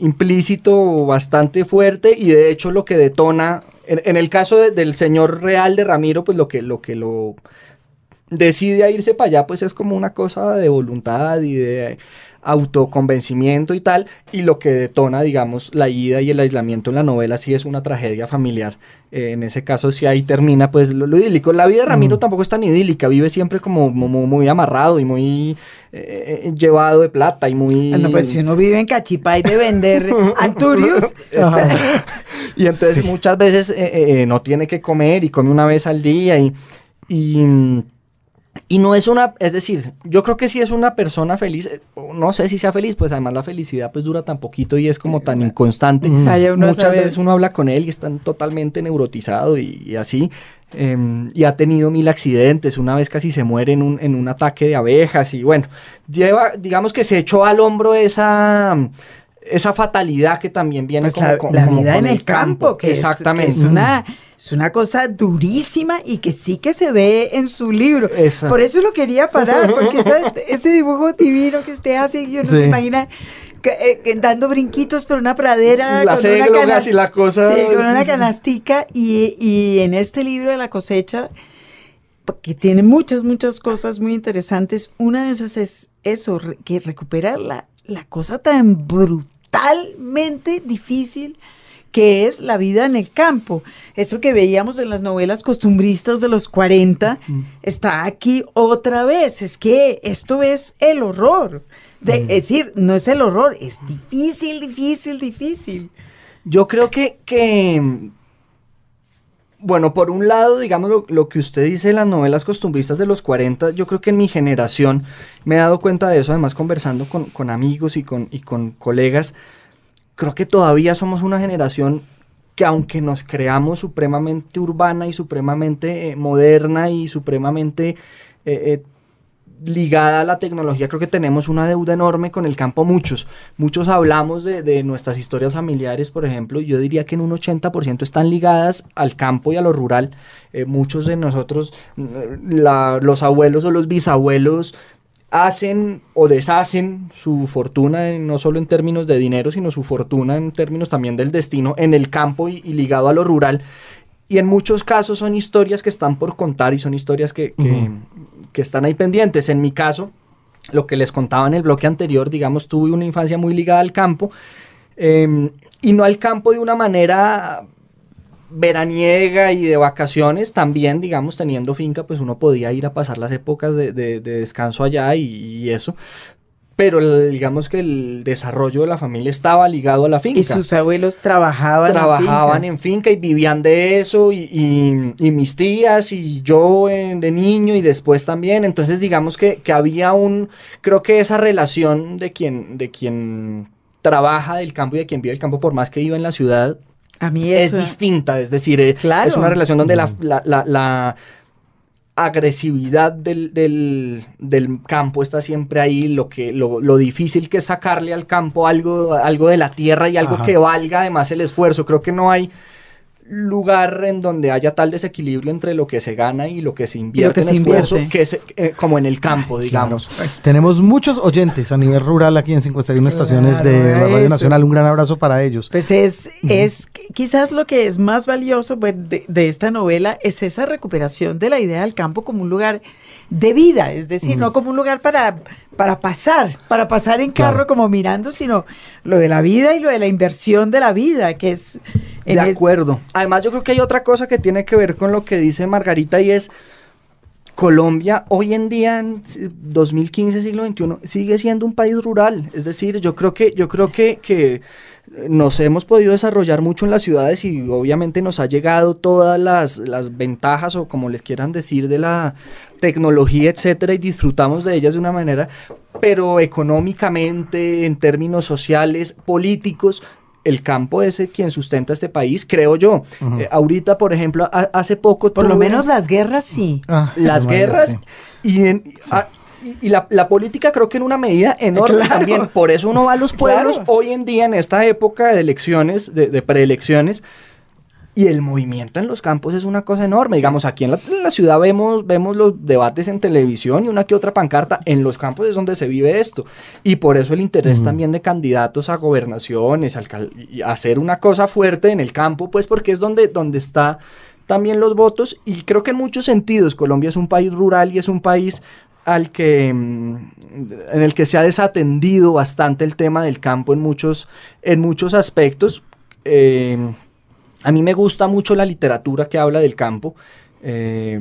implícito bastante fuerte y de hecho lo que detona, en, el caso de, del señor real de Ramiro, pues lo que lo, que lo decide a irse para allá, pues es como una cosa de voluntad y de autoconvencimiento y tal, y lo que detona, digamos, la ida y el aislamiento en la novela sí es una tragedia familiar. Eh, en ese caso, si ahí termina, pues lo, lo, idílico. La vida de Ramiro mm. tampoco es tan idílica, vive siempre como, muy amarrado y muy eh, llevado de plata y muy... Bueno, pues si uno vive en Cachipay de vender anturios. y entonces sí. muchas veces eh, no tiene que comer y come una vez al día y... y y no es una, es decir, yo creo que si es una persona feliz, eh, no sé si sea feliz, pues además la felicidad pues dura tan poquito y es como tan inconstante. Mm. Muchas veces uno habla con él y está totalmente neurotizado y, y así. Eh, y ha tenido mil accidentes, una vez casi se muere en un, en un ataque de abejas y bueno, lleva, digamos que se echó al hombro esa esa fatalidad que también viene pues con, la, con, la vida en el campo, campo que exactamente es, que es, una es una cosa durísima y que sí que se ve en su libro esa. por eso lo quería parar porque esa, ese dibujo divino que usted hace yo no sí. se imagina que, eh, dando brinquitos por una pradera las con una canast... y la cosa sí, con una canastica y, y en este libro de la cosecha que tiene muchas, muchas cosas muy interesantes. Una de esas es eso, que recupera la, la cosa tan brutalmente difícil que es la vida en el campo. Eso que veíamos en las novelas costumbristas de los 40 mm. está aquí otra vez. Es que esto es el horror. De, mm. Es decir, no es el horror, es difícil, difícil, difícil. Yo creo que, que Bueno, por un lado, digamos lo, que usted dice, las novelas costumbristas de los 40, yo creo que en mi generación me he dado cuenta de eso, además conversando con, con amigos y con, y con colegas, creo que todavía somos una generación que aunque nos creamos supremamente urbana y supremamente eh, moderna y supremamente eh, eh, ligada a la tecnología, creo que tenemos una deuda enorme con el campo muchos. Muchos hablamos de, nuestras historias familiares, por ejemplo, y yo diría que en un 80% están ligadas al campo y a lo rural. Eh, muchos de nosotros, mm, los abuelos o los bisabuelos, hacen o deshacen su fortuna, no solo en términos de dinero, sino su fortuna en términos también del destino en el campo y, ligado a lo rural. Y en muchos casos son historias que están por contar y son historias que. Que, están ahí pendientes. En mi caso, lo que les contaba en el bloque anterior, digamos, tuve una infancia muy ligada al campo eh, y no al campo de una manera veraniega y de vacaciones, también, digamos, teniendo finca, pues uno podía ir a pasar las épocas de, de, de descanso allá y eso, pero el, digamos que el desarrollo de la familia estaba ligado a la finca. Y sus abuelos trabajaban, trabajaban en finca, en finca y vivían de eso, y, y, y mis tías y yo en, de niño y después también. Entonces, digamos que, que, había un, creo que esa relación de quien, de quien trabaja del campo y de quien vive el campo, por más que viva en la ciudad, a mí eso... es distinta. Es decir, claro. es una relación donde la, la, la, la agresividad del, del, del, campo está siempre ahí, lo, que, lo, lo, difícil que es sacarle al campo algo, algo de la tierra y algo Ajá. que valga además el esfuerzo. Creo que no hay lugar en donde haya tal desequilibrio entre lo que se gana y lo que se invierte que en se esfuerzo, invierte. que es eh, como en el campo, Ay, digamos. Claro. Tenemos muchos oyentes a nivel rural aquí en 51 claro, estaciones de la Radio eso. Nacional. Un gran abrazo para ellos. Pues es, es quizás lo que es más valioso pues, de, de, esta novela es esa recuperación de la idea del campo como un lugar de vida, es decir, no como un lugar para, para pasar, para pasar en carro claro. como mirando, sino lo de la vida y lo de la inversión de la vida, que es... De acuerdo. Además, yo creo que hay otra cosa que tiene que ver con lo que dice Margarita y es Colombia hoy en día, en 2015, siglo XXI, sigue siendo un país rural. Es decir, yo creo que, yo creo que, que nos hemos podido desarrollar mucho en las ciudades y obviamente nos ha llegado todas las, las, ventajas o como les quieran decir de la tecnología, etcétera, y disfrutamos de ellas de una manera, pero económicamente, en términos sociales, políticos, el campo es quien sustenta este país, creo yo. Uh -huh. eh, ahorita, por ejemplo, a, hace poco... Por lo menos las guerras sí. Ah, las guerras sí. y, en, sí. a, y, y la, la, política creo que en una medida enorme claro. también. Por eso uno va a los pueblos claro. hoy en día, en esta época de elecciones, de, de preelecciones, y el movimiento en los campos es una cosa enorme. Sí. Digamos, aquí en la, en la, ciudad vemos, vemos los debates en televisión y una que otra pancarta. En los campos es donde se vive esto. Y por eso el interés mm. también de candidatos a gobernaciones, a hacer una cosa fuerte en el campo, pues porque es donde, donde está también los votos. Y creo que en muchos sentidos Colombia es un país rural y es un país al que mm, en el que se ha desatendido bastante el tema del campo en muchos, en muchos aspectos. Eh, a mí me gusta mucho la literatura que habla del campo. Eh,